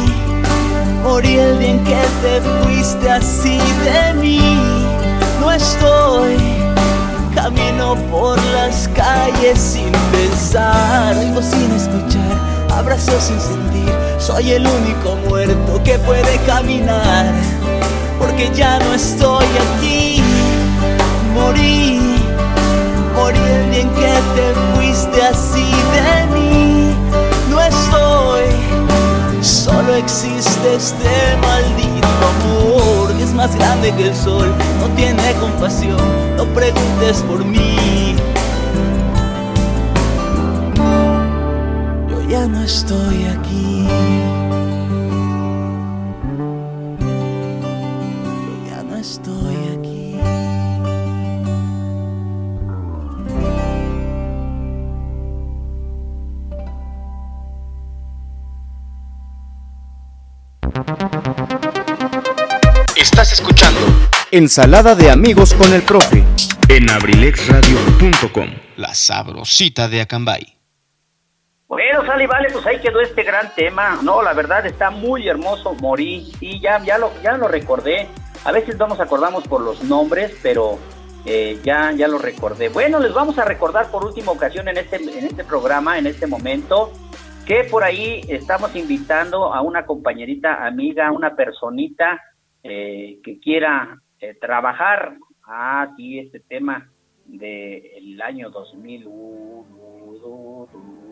morí el día en que te fuiste así de mí. No estoy, camino por las calles sin pensar, algo sin escuchar, abrazo sin sentir soy el único muerto que puede caminar, porque ya no estoy aquí. Morí, morí el día en que te fuiste así de mí. No estoy, solo existe este maldito amor que es más grande que el sol. No tiene compasión, no preguntes por mí. Ya no estoy aquí. ya no estoy aquí. Estás escuchando Ensalada de amigos con el profe en abrilexradio.com. La sabrosita de Acambay. Sale vale, pues ahí quedó este gran tema. No, la verdad está muy hermoso, morí. Y ya, ya, lo, ya lo recordé. A veces no nos acordamos por los nombres, pero eh, ya, ya lo recordé. Bueno, les vamos a recordar por última ocasión en este, en este programa, en este momento, que por ahí estamos invitando a una compañerita, amiga, una personita eh, que quiera eh, trabajar aquí este tema del año 2001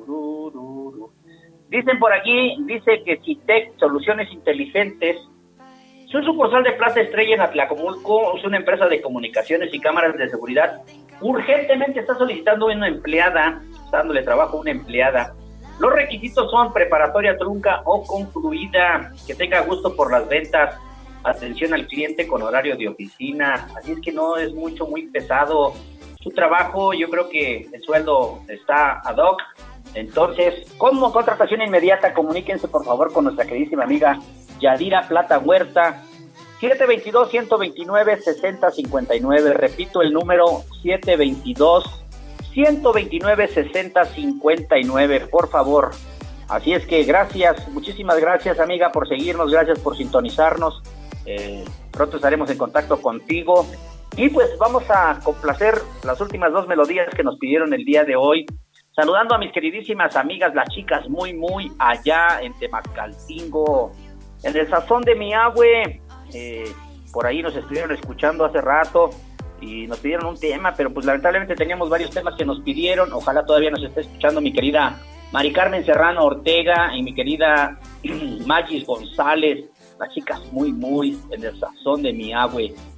Dicen por aquí, dice que Citec Soluciones Inteligentes, su sucursal de Plaza Estrella en Atlacomulco es una empresa de comunicaciones y cámaras de seguridad. Urgentemente está solicitando una empleada, dándole trabajo a una empleada. Los requisitos son preparatoria trunca o concluida, que tenga gusto por las ventas, atención al cliente con horario de oficina. Así es que no es mucho, muy pesado su trabajo. Yo creo que el sueldo está ad hoc entonces, como contratación inmediata, comuníquense por favor con nuestra queridísima amiga Yadira Plata Huerta, 722-129-6059. Repito el número 722-129-6059, por favor. Así es que gracias, muchísimas gracias amiga por seguirnos, gracias por sintonizarnos. Eh, pronto estaremos en contacto contigo. Y pues vamos a complacer las últimas dos melodías que nos pidieron el día de hoy. Saludando a mis queridísimas amigas, las chicas muy, muy allá en Temacalcingo, en el sazón de mi. Eh, por ahí nos estuvieron escuchando hace rato y nos pidieron un tema, pero pues lamentablemente teníamos varios temas que nos pidieron. Ojalá todavía nos esté escuchando mi querida Mari Carmen Serrano Ortega y mi querida [CLEARS THROAT] Magis González, las chicas muy, muy en el sazón de mi.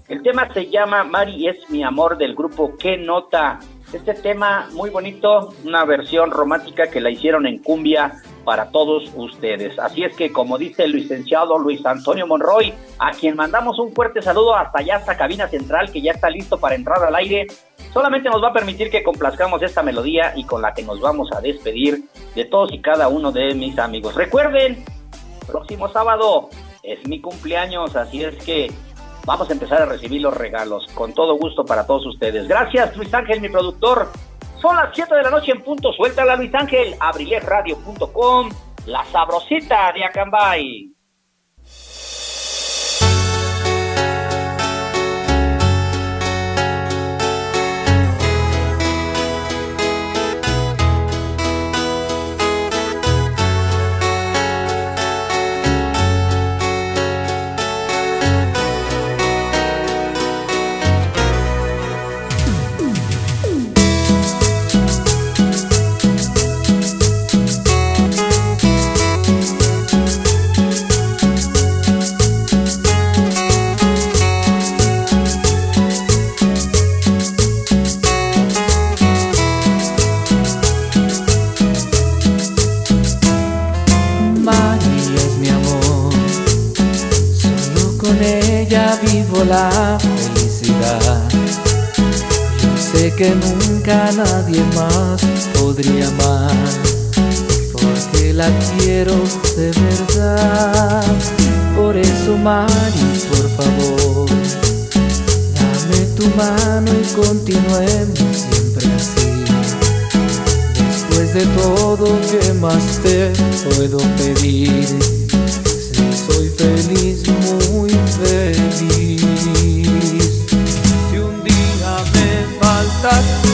El tema se llama Mari es mi amor del grupo ¿Qué nota? Este tema muy bonito, una versión romántica que la hicieron en cumbia para todos ustedes. Así es que, como dice el licenciado Luis Antonio Monroy, a quien mandamos un fuerte saludo hasta allá, hasta cabina central, que ya está listo para entrar al aire, solamente nos va a permitir que complazcamos esta melodía y con la que nos vamos a despedir de todos y cada uno de mis amigos. Recuerden, próximo sábado es mi cumpleaños, así es que vamos a empezar a recibir los regalos con todo gusto para todos ustedes. Gracias Luis Ángel, mi productor. Son las 7 de la noche en punto. Suéltala Luis Ángel, abrilesradio.com, la sabrosita de Acambay. La felicidad. Yo sé que nunca nadie más podría amar, porque la quiero de verdad. Por eso, Mari, por favor, dame tu mano y continuemos siempre así. Después de todo, ¿qué más te puedo pedir? soy feliz, muy feliz. Me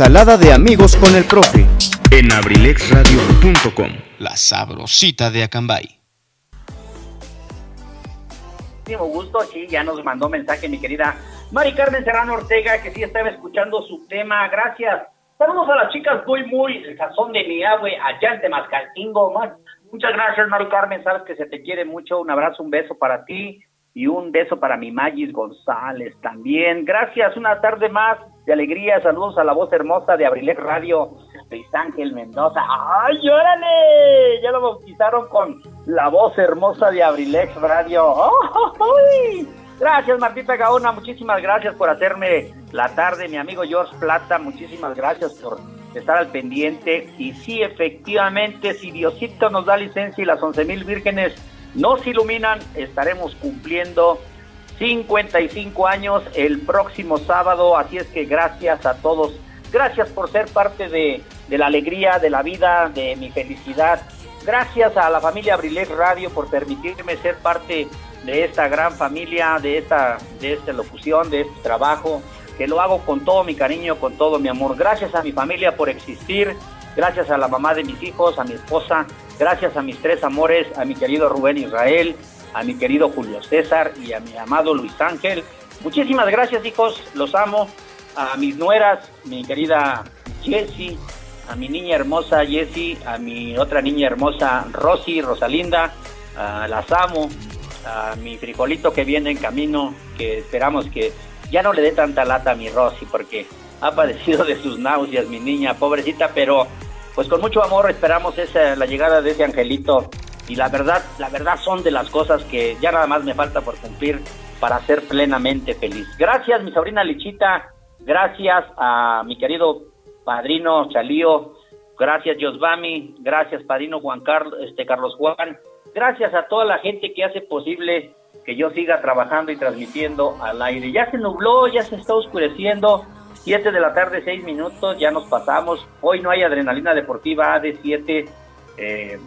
Ensalada de amigos con el profe. En abrilexradio.com. La sabrosita de Acambay. Muchísimo gusto, sí, ya nos mandó mensaje mi querida Mari Carmen Serrano Ortega, que sí estaba escuchando su tema. Gracias. Saludos a las chicas muy, muy, el sazón de mi abue, allá en Temascalcingo. Muchas gracias, Mari Carmen, sabes que se te quiere mucho. Un abrazo, un beso para ti y un beso para mi Magis González también. Gracias, una tarde más de alegría. Saludos a la voz hermosa de Abrilex Radio, Luis Ángel Mendoza. ¡Ay, órale! Ya lo bautizaron con la voz hermosa de Abrilex Radio. Gracias, Martita Gaona. Muchísimas gracias por hacerme la tarde. Mi amigo George Plata, muchísimas gracias por estar al pendiente. Y sí, efectivamente, si Diosito nos da licencia y las once mil vírgenes nos iluminan, estaremos cumpliendo 55 años el próximo sábado, así es que gracias a todos, gracias por ser parte de, la alegría, de la vida, de mi felicidad, gracias a la familia Abrilex Radio por permitirme ser parte de esta gran familia, de esta, de esta locución, de este trabajo, que lo hago con todo mi cariño, con todo mi amor. Gracias a mi familia por existir, gracias a la mamá de mis hijos, a mi esposa, gracias a mis tres amores, a mi querido Rubén Israel, a mi querido Julio César y a mi amado Luis Ángel. Muchísimas gracias, hijos, los amo. A mis nueras, mi querida Jessie, a mi niña hermosa Jessie, a mi otra niña hermosa Rosy, Rosalinda, las amo. A mi frijolito que viene en camino, que esperamos que ya no le dé tanta lata a mi Rosy, porque ha padecido de sus náuseas, mi niña, pobrecita, pero pues con mucho amor esperamos esa, la llegada de ese angelito y la verdad, la verdad son de las cosas que ya nada más me falta por cumplir para ser plenamente feliz. Gracias, mi sobrina Lichita, gracias a mi querido padrino Chalío, gracias Josvami, gracias padrino Juan Carlos, este Carlos Juan, gracias a toda la gente que hace posible que yo siga trabajando y transmitiendo al aire. Ya se nubló, ya se está oscureciendo. 7 de la tarde, 6 minutos, ya nos pasamos. Hoy no hay adrenalina deportiva AD7. Eh,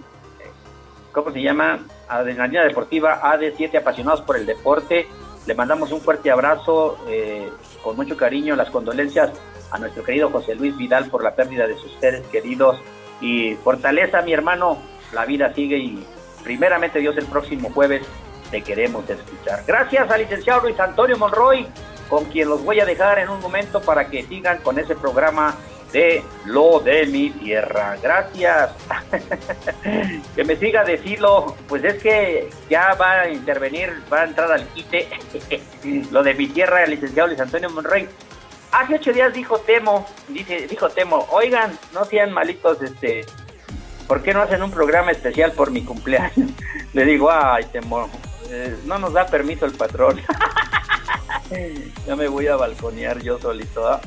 ¿Cómo se llama? Adrenalina deportiva AD7, apasionados por el deporte. Le mandamos un fuerte abrazo, eh, con mucho cariño, las condolencias a nuestro querido José Luis Vidal por la pérdida de sus seres queridos. Y fortaleza, mi hermano, la vida sigue y primeramente Dios el próximo jueves te queremos escuchar. Gracias al licenciado Luis Antonio Monroy, con quien los voy a dejar en un momento para que sigan con ese programa de Lo de mi tierra. Gracias. [LAUGHS] que me siga decirlo, pues es que ya va a intervenir, va a entrar al quite [LAUGHS] lo de mi tierra, el licenciado Luis Antonio Monroy. Hace ocho días dijo Temo, dice, dijo Temo, oigan, no sean malitos, este, ¿por qué no hacen un programa especial por mi cumpleaños? [LAUGHS] Le digo, ay, Temo, eh, no nos da permiso el patrón. ya me voy a balconear yo solito. ¿ah?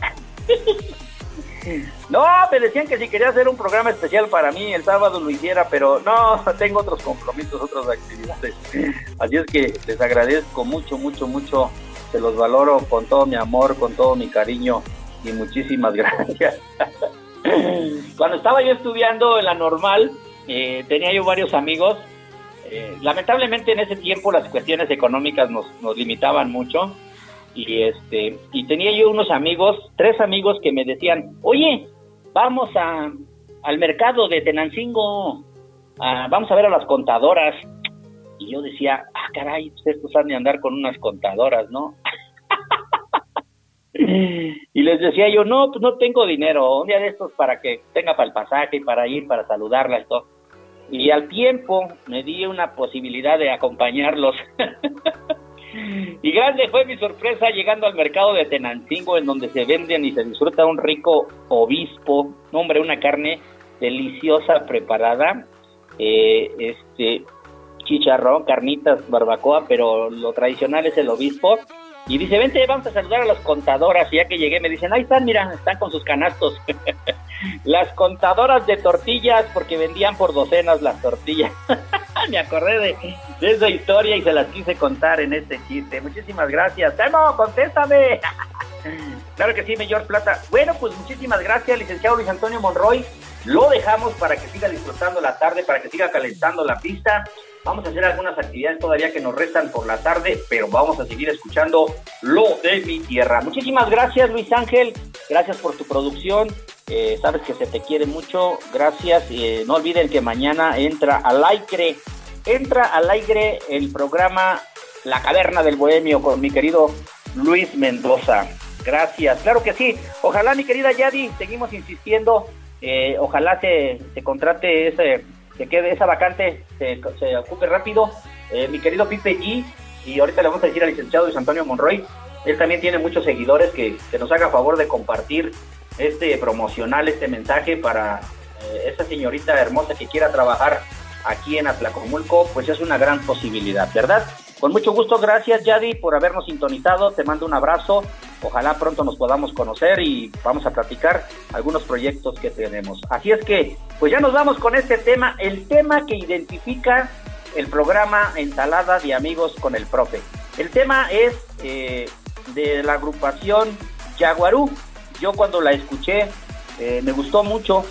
No, me decían que si quería hacer un programa especial para mí el sábado lo hiciera, pero no, [LAUGHS] tengo otros compromisos, otras actividades. Así es que les agradezco mucho, mucho, mucho. Se los valoro con todo mi amor, con todo mi cariño y muchísimas [LAUGHS] gracias. Cuando estaba yo estudiando en la normal, eh, tenía yo varios amigos eh, lamentablemente en ese tiempo las cuestiones económicas nos, nos limitaban mucho y este y tenía yo unos amigos, tres amigos que me decían, oye, vamos a, al mercado de Tenancingo, vamos a ver a las contadoras. Y yo decía, ah, caray, pues estos han de andar con unas contadoras, ¿no? [LAUGHS] y les decía yo, no, pues no tengo dinero, un día de estos para que tenga para el pasaje, para ir, para saludarla y todo. Y al tiempo me di una posibilidad de acompañarlos. [LAUGHS] y grande fue mi sorpresa llegando al mercado de Tenancingo, en donde se venden y se disfruta un rico obispo, hombre, una carne deliciosa preparada, eh, este chicharrón, carnitas, barbacoa, pero lo tradicional es el obispo y dice, vente, vamos a saludar a las contadoras. Y ya que llegué me dicen, ahí están, mira, están con sus canastos. [LAUGHS] las contadoras de tortillas, porque vendían por docenas las tortillas. [LAUGHS] me acordé de, esa historia y se las quise contar en este chiste. Muchísimas gracias. Temo, contéstame. [LAUGHS] claro que sí, Mayor Plata. Bueno, pues muchísimas gracias, licenciado Luis Antonio Monroy. Lo dejamos para que siga disfrutando la tarde, para que siga calentando la pista. Vamos a hacer algunas actividades todavía que nos restan por la tarde, pero vamos a seguir escuchando lo de mi tierra. Muchísimas gracias, Luis Ángel. Gracias por tu producción. Eh, sabes que se te quiere mucho. Gracias. Eh, no olviden que mañana entra al aire, entra al aire el programa La Caverna del Bohemio con mi querido Luis Mendoza. Gracias. Claro que sí. Ojalá, mi querida Yadi, seguimos insistiendo. Eh, ojalá se, se contrate ese que quede esa vacante, se, ocupe rápido. Eh, mi querido Pipe G, y ahorita le vamos a decir al licenciado Luis Antonio Monroy, él también tiene muchos seguidores que, nos haga favor de compartir este promocional, este mensaje para eh, esa señorita hermosa que quiera trabajar aquí en Atlacomulco, pues es una gran posibilidad, ¿verdad? Con mucho gusto, gracias Yadi por habernos sintonizado, te mando un abrazo, ojalá pronto nos podamos conocer y vamos a platicar algunos proyectos que tenemos. Así es que, pues ya nos vamos con este tema, el tema que identifica el programa Ensalada de Amigos con el Profe. El tema es eh, de la agrupación Jaguarú. Yo cuando la escuché eh, me gustó mucho,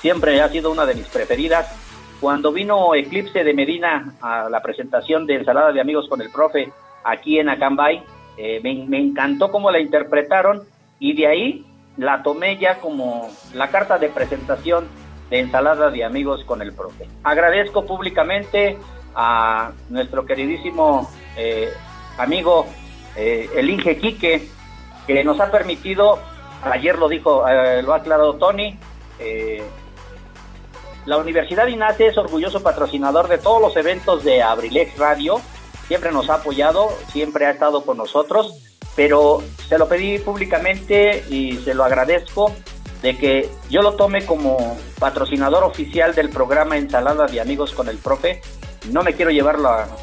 siempre ha sido una de mis preferidas cuando vino Eclipse de Medina a la presentación de Ensalada de Amigos con el Profe aquí en Acambay, eh, me, encantó cómo la interpretaron y de ahí la tomé ya como la carta de presentación de Ensalada de Amigos con el Profe. Agradezco públicamente a nuestro queridísimo eh, amigo eh, el Inge Quique, que nos ha permitido, ayer lo dijo, lo ha aclarado Tony, la Universidad INACE es orgulloso patrocinador de todos los eventos de Abrilex Radio. Siempre nos ha apoyado, siempre ha estado con nosotros, pero se lo pedí públicamente y se lo agradezco de que yo lo tome como patrocinador oficial del programa Ensalada de Amigos con el Profe. No me quiero llevar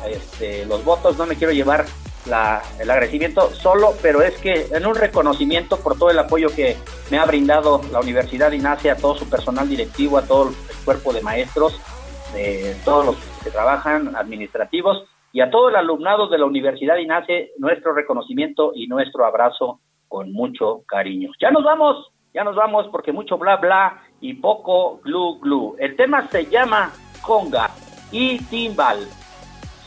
este, los votos, no me quiero llevar el agradecimiento solo, pero es que en un reconocimiento por todo el apoyo que me ha brindado la Universidad INACE a todo su personal directivo, a todo el cuerpo de maestros, todos los que trabajan, administrativos, y a todo el alumnado de la Universidad INACE, nuestro reconocimiento y nuestro abrazo con mucho cariño. Ya nos vamos, ya nos vamos porque mucho bla bla y poco glu glu. El tema se llama conga y timbal.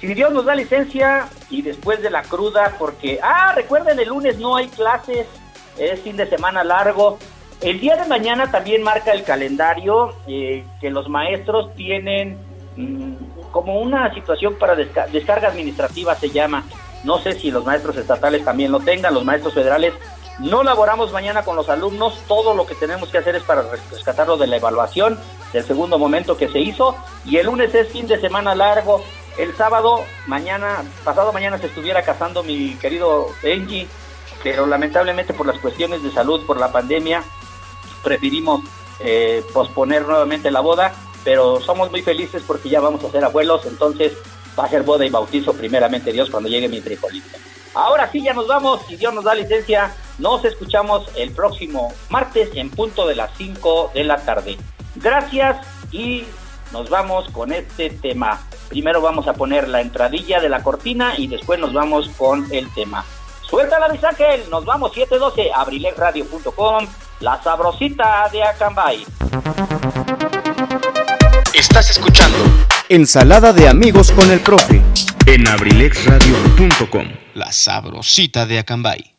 Si Dios nos da licencia y después de la cruda, porque, ah, recuerden, el lunes no hay clases, es fin de semana largo. El día de mañana también marca el calendario eh, que los maestros tienen mm, como una situación para descarga administrativa, se llama. No sé si los maestros estatales también lo tengan, los maestros federales no laboramos mañana con los alumnos, todo lo que tenemos que hacer es para rescatarlo de la evaluación del segundo momento que se hizo y el lunes es fin de semana largo. El sábado, mañana, pasado mañana se estuviera casando mi querido Benji, pero lamentablemente por las cuestiones de salud, por la pandemia, preferimos eh, posponer nuevamente la boda, pero somos muy felices porque ya vamos a ser abuelos, entonces va a ser boda y bautizo primeramente Dios cuando llegue mi tricolito. Ahora sí, ya nos vamos, si Dios nos da licencia, nos escuchamos el próximo martes en punto de las 5 de la tarde. Gracias y nos vamos con este tema. Primero vamos a poner la entradilla de la cortina y después nos vamos con el tema. Suelta la Ángel, nos vamos 712, abrilexradio.com, la sabrosita de Acambay. Estás escuchando Ensalada de amigos con el profe en abrilexradio.com, la sabrosita de Acambay.